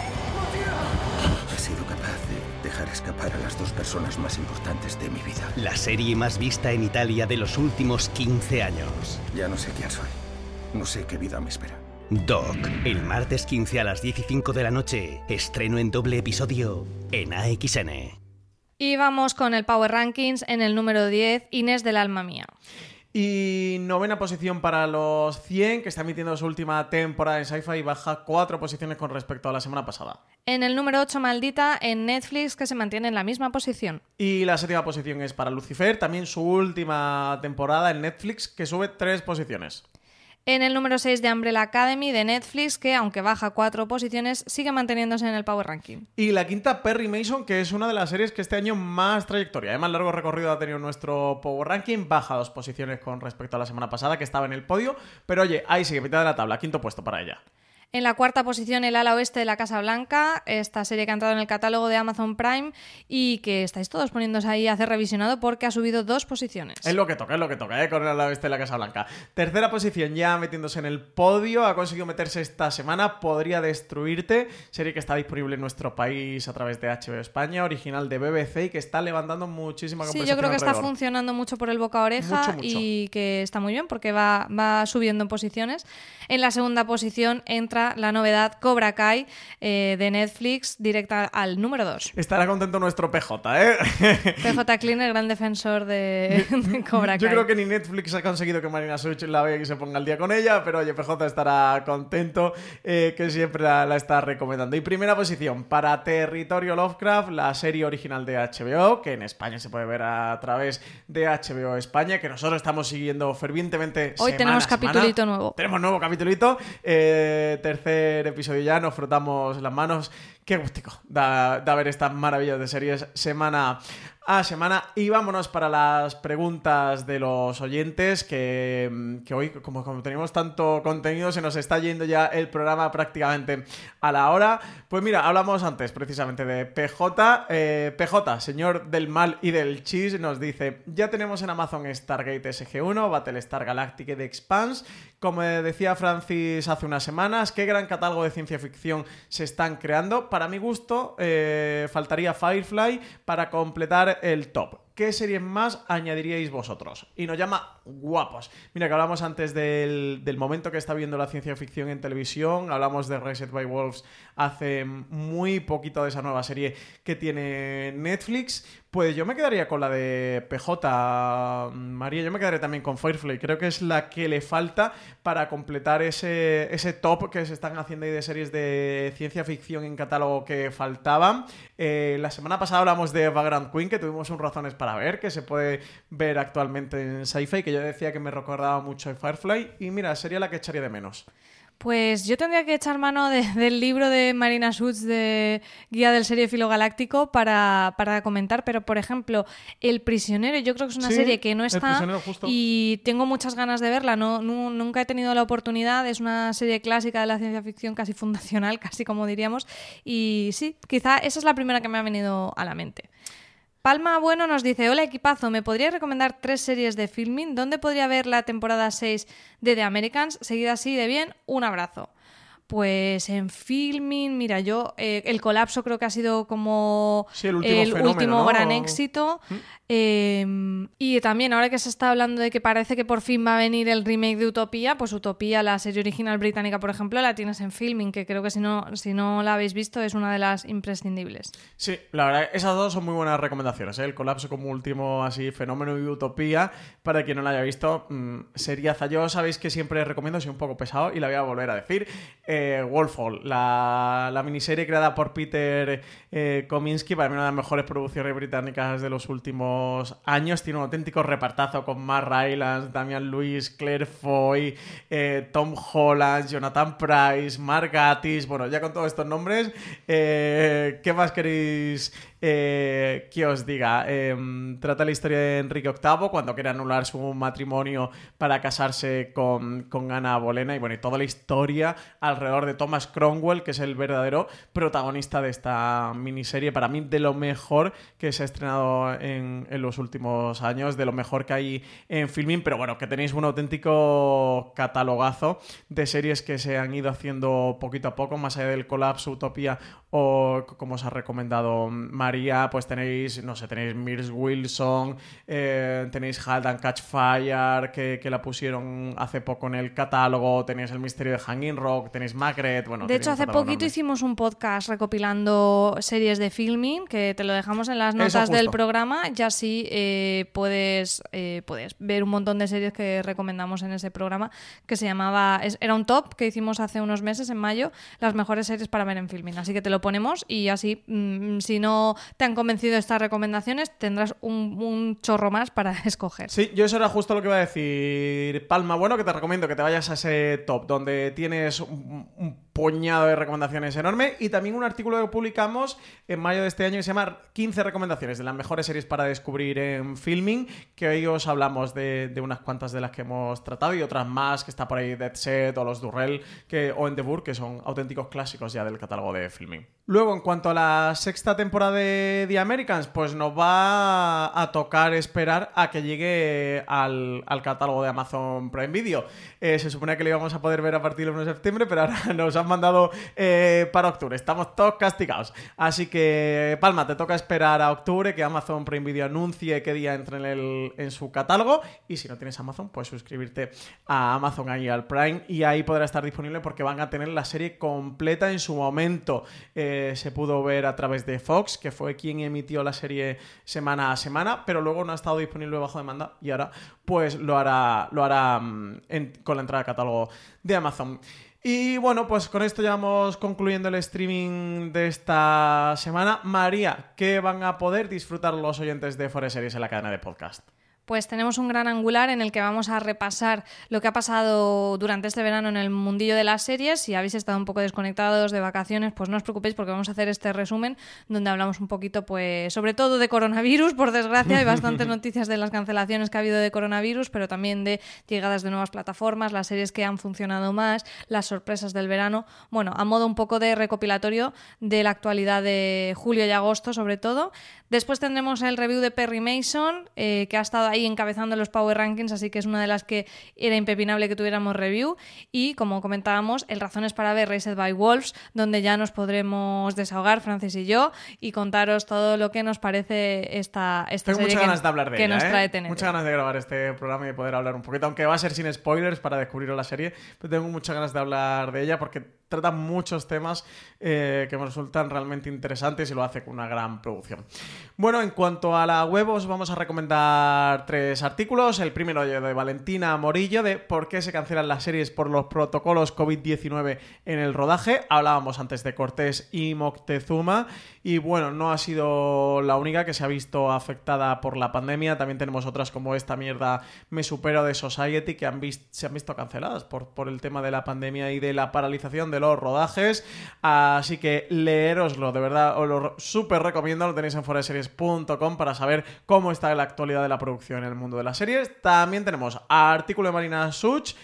[SPEAKER 5] He sido capaz de dejar escapar a las dos personas más importantes de mi vida.
[SPEAKER 6] La serie más vista en Italia de los últimos 15 años.
[SPEAKER 5] Ya no sé quién soy. No sé qué vida me espera.
[SPEAKER 6] Doc, el martes 15 a las 15 de la noche, estreno en doble episodio en AXN.
[SPEAKER 3] Y vamos con el Power Rankings en el número 10, Inés del Alma Mía.
[SPEAKER 2] Y novena posición para los 100, que está emitiendo su última temporada en Sci-Fi y baja cuatro posiciones con respecto a la semana pasada.
[SPEAKER 3] En el número 8, Maldita, en Netflix, que se mantiene en la misma posición.
[SPEAKER 2] Y la séptima posición es para Lucifer, también su última temporada en Netflix, que sube tres posiciones.
[SPEAKER 3] En el número 6 de Umbrella Academy de Netflix, que aunque baja cuatro posiciones, sigue manteniéndose en el Power Ranking.
[SPEAKER 2] Y la quinta, Perry Mason, que es una de las series que este año más trayectoria, más largo recorrido ha tenido nuestro Power Ranking, baja dos posiciones con respecto a la semana pasada, que estaba en el podio, pero oye, ahí sigue, mitad de la tabla, quinto puesto para ella.
[SPEAKER 3] En la cuarta posición, El ala oeste de la Casa Blanca, esta serie que ha entrado en el catálogo de Amazon Prime y que estáis todos poniéndose ahí a hacer revisionado porque ha subido dos posiciones.
[SPEAKER 2] Es lo que toca, es lo que toca, ¿eh? con El ala oeste de la Casa Blanca. Tercera posición, ya metiéndose en el podio, ha conseguido meterse esta semana, Podría Destruirte, serie que está disponible en nuestro país a través de HBO España, original de BBC y que está levantando muchísima conversación
[SPEAKER 3] Sí, yo creo que está funcionando mucho por el boca a oreja y que está muy bien porque va, va subiendo en posiciones. En la segunda posición entra la novedad Cobra Kai eh, de Netflix directa al número 2.
[SPEAKER 2] Estará contento nuestro PJ, ¿eh?
[SPEAKER 3] PJ Clean, el gran defensor de, Cobra Kai.
[SPEAKER 2] Yo creo que ni Netflix ha conseguido que Marina Such la vea y se ponga al día con ella, pero oye, PJ estará contento eh, que siempre la, está recomendando. Y primera posición para Territorio Lovecraft, la serie original de HBO, que en España se puede ver a través de HBO España, que nosotros estamos siguiendo fervientemente.
[SPEAKER 3] Hoy tenemos capítulito nuevo.
[SPEAKER 2] Tenemos nuevo capítulito. Eh, tercer episodio ya, nos frotamos las manos. Qué gustico da, da ver estas maravillas de series semana a semana. Y vámonos para las preguntas de los oyentes, que, hoy, como, tenemos tanto contenido, se nos está yendo ya el programa prácticamente a la hora. Pues mira, hablamos antes precisamente de PJ. Eh, PJ, señor del mal y del cheese, nos dice, ya tenemos en Amazon Stargate SG1, Battlestar Galactica de Expanse. Como decía Francis hace unas semanas, qué gran catálogo de ciencia ficción se están creando. Para mi gusto, eh, faltaría Firefly para completar el top. ¿Qué series más añadiríais vosotros? Y nos llama guapos. Mira, que hablamos antes del, momento que está viendo la ciencia ficción en televisión. Hablamos de Reset by Wolves hace muy poquito de esa nueva serie que tiene Netflix. Pues yo me quedaría con la de PJ, María. Yo me quedaría también con Firefly. Creo que es la que le falta para completar ese, ese top que se están haciendo ahí de series de ciencia ficción en catálogo que faltaban. Eh, la semana pasada hablamos de Vagrant Queen, que tuvimos un razones para ver, que se puede ver actualmente en Sci-Fi, que yo decía que me recordaba mucho a Firefly. Y mira, sería la que echaría de menos.
[SPEAKER 3] Pues yo tendría que echar mano del libro de Marina Schutz de Guía del Serie Galáctico para, para, comentar, pero por ejemplo, El Prisionero, yo creo que es una serie que no está y tengo muchas ganas de verla, no, nunca he tenido la oportunidad, es una serie clásica de la ciencia ficción casi fundacional, casi como diríamos, y sí, quizá esa es la primera que me ha venido a la mente. Palma Bueno nos dice, hola equipazo, ¿me podría recomendar tres series de filming? ¿Dónde podría ver la temporada 6 de The Americans? Seguida así de bien, un abrazo. Pues en filming, mira, yo eh, el colapso creo que ha sido como
[SPEAKER 2] Sí, el último fenómeno,
[SPEAKER 3] último
[SPEAKER 2] ¿no?
[SPEAKER 3] gran éxito. Eh, y también ahora que se está hablando de que parece que por fin va a venir el remake de Utopía, pues Utopía, la serie original británica, por ejemplo, la tienes en filming, que creo que si no, si no la habéis visto es una de las imprescindibles.
[SPEAKER 2] Sí, la verdad, esas dos son muy buenas recomendaciones. ¿eh? El colapso como último así fenómeno y utopía. Para quien no la haya visto, mmm, seriaza. Yo sabéis que siempre recomiendo, soy un poco pesado y la voy a volver a decir. Eh, Wolfall, la, miniserie creada por Peter eh, Kominsky, para mí una de las mejores producciones británicas de los últimos años. Tiene un auténtico repartazo con Mark Rylance, Damian Lewis, Claire Foy, eh, Tom Holland, Jonathan Price, Mark Gatiss. Bueno, ya con todos estos nombres, eh, ¿qué más queréis eh, que os diga? Eh, trata la historia de Enrique VIII cuando quiere anular su matrimonio para casarse con, con Ana Bolena y bueno, y toda la historia alrededor de Thomas Cromwell, que es el verdadero protagonista de esta miniserie. Para mí, de lo mejor que se ha estrenado en, en los últimos años, de lo mejor que hay en filming, pero bueno, que tenéis un auténtico catalogazo de series que se han ido haciendo poquito a poco, más allá del colapso, Utopía o como os ha recomendado María, pues tenéis, no sé, tenéis Mirs Wilson, eh, tenéis Halt and Catch Fire, que, que, la pusieron hace poco en el catálogo, tenéis El Misterio de Hanging Rock, tenéis Magret, bueno...
[SPEAKER 3] De hecho, hace poquito enorme. hicimos un podcast recopilando series de filming, que te lo dejamos en las notas del programa, ya sí eh, puedes, eh, puedes ver un montón de series que recomendamos en ese programa, que se llamaba, era un top que hicimos hace unos meses, en mayo, las mejores series para ver en filming, así que te lo ponemos y así, mmm, si no te han convencido estas recomendaciones, tendrás un, chorro más para escoger.
[SPEAKER 2] Sí, yo eso era justo lo que iba a decir, Palma. Bueno, que te recomiendo que te vayas a ese top donde tienes un de recomendaciones enorme y también un artículo que publicamos en mayo de este año que se llama 15 recomendaciones de las mejores series para descubrir en filming, que hoy os hablamos de, de unas cuantas de las que hemos tratado y otras más, que está por ahí Dead Set o Los Durrell que, o Endeavour, que son auténticos clásicos ya del catálogo de filming. Luego, en cuanto a la sexta temporada de The Americans, pues nos va a tocar esperar a que llegue al, al catálogo de Amazon Prime Video. Eh, se supone que lo íbamos a poder ver a partir del 1 de septiembre, pero ahora nos han mandado eh, para octubre. Estamos todos castigados. Así que, Palma, te toca esperar a octubre que Amazon Prime Video anuncie qué día entra en, el, en su catálogo. Y si no tienes Amazon, pues suscribirte a Amazon ahí al Prime y ahí podrá estar disponible porque van a tener la serie completa en su momento. Eh, se pudo ver a través de Fox, que fue quien emitió la serie semana a semana, pero luego no ha estado disponible bajo demanda y ahora pues lo hará, lo hará en, con la entrada de catálogo de Amazon. Y bueno, pues con esto ya vamos concluyendo el streaming de esta semana. María, ¿qué van a poder disfrutar los oyentes de Forest Series en la cadena de podcast?
[SPEAKER 3] Pues tenemos un gran angular en el que vamos a repasar lo que ha pasado durante este verano en el mundillo de las series. Si habéis estado un poco desconectados de vacaciones, pues no os preocupéis porque vamos a hacer este resumen donde hablamos un poquito, pues, sobre todo de coronavirus, por desgracia. Hay bastantes noticias de las cancelaciones que ha habido de coronavirus, pero también de llegadas de nuevas plataformas, las series que han funcionado más, las sorpresas del verano. Bueno, a modo un poco de recopilatorio de la actualidad de julio y agosto, sobre todo. Después tendremos el review de Perry Mason, eh, que ha estado ahí encabezando los Power Rankings, así que es una de las que era impepinable que tuviéramos review. Y como comentábamos, el Razones para ver Raised by Wolves, donde ya nos podremos desahogar, Francis y yo, y contaros todo lo que nos parece esta, esta
[SPEAKER 2] Tengo
[SPEAKER 3] serie
[SPEAKER 2] muchas
[SPEAKER 3] que,
[SPEAKER 2] ganas de hablar de
[SPEAKER 3] que
[SPEAKER 2] ella,
[SPEAKER 3] nos
[SPEAKER 2] ¿eh?
[SPEAKER 3] trae TNT.
[SPEAKER 2] Muchas ganas de grabar este programa y de poder hablar un poquito, aunque va a ser sin spoilers para descubrir la serie, pero tengo muchas ganas de hablar de ella porque trata muchos temas eh, que me resultan realmente interesantes y lo hace con una gran producción. Bueno, en cuanto a la web, os vamos a recomendar tres artículos. El primero de Valentina Morillo de por qué se cancelan las series por los protocolos COVID-19 en el rodaje. Hablábamos antes de Cortés y Moctezuma. Y bueno, no ha sido la única que se ha visto afectada por la pandemia. También tenemos otras como esta mierda Me Supero de Society que han se han visto canceladas por, por el tema de la pandemia y de la paralización de los rodajes. Así que leeroslo, de verdad, os lo súper recomiendo. Lo tenéis en foreseries.com para saber cómo está la actualidad de la producción en el mundo de las series. También tenemos artículo de Marina Such.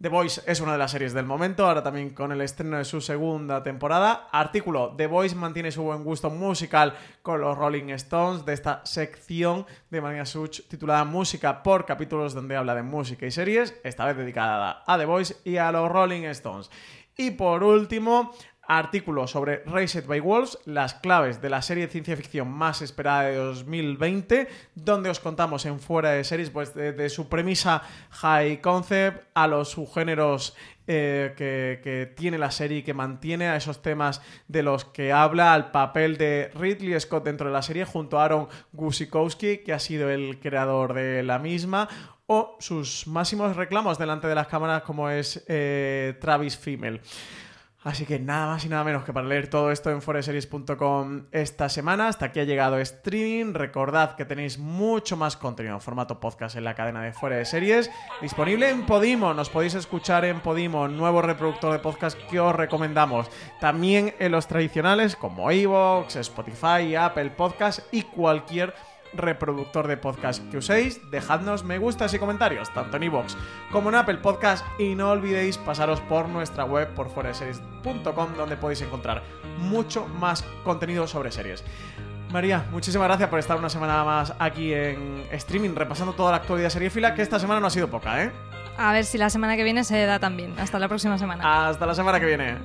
[SPEAKER 2] The Voice es una de las series del momento, ahora también con el estreno de su segunda temporada. Artículo, The Voice mantiene su buen gusto musical con los Rolling Stones de esta sección de Marina Such titulada Música por capítulos donde habla de música y series, esta vez dedicada a The Voice y a los Rolling Stones. Y por último, artículo sobre Raised by Wolves, las claves de la serie de ciencia ficción más esperada de 2020, donde os contamos en fuera de series, pues de, su premisa high concept a los subgéneros eh, que, tiene la serie y que mantiene a esos temas de los que habla, al papel de Ridley Scott dentro de la serie, junto a Aaron Gusikowski, que ha sido el creador de la misma, o sus máximos reclamos delante de las cámaras, como es eh, Travis Fimmel. Así que nada más y nada menos que para leer todo esto en foreseries.com esta semana. Hasta aquí ha llegado streaming. Recordad que tenéis mucho más contenido en formato podcast en la cadena de Fuera de Series. Disponible en Podimo. Nos podéis escuchar en Podimo, nuevo reproductor de podcast que os recomendamos. También en los tradicionales como Evox, Spotify, Apple Podcast y cualquier reproductor de podcast que uséis, dejadnos me gustas y comentarios, tanto en iVoox como en Apple Podcast, y no olvidéis pasaros por nuestra web, por foreseries.com, donde podéis encontrar mucho más contenido sobre series. María, muchísimas gracias por estar una semana más aquí en streaming, repasando toda la actualidad seriefila, que esta semana no ha sido poca, ¿eh?
[SPEAKER 3] A ver si la semana que viene se da también. Hasta la próxima semana.
[SPEAKER 2] Hasta la semana que viene.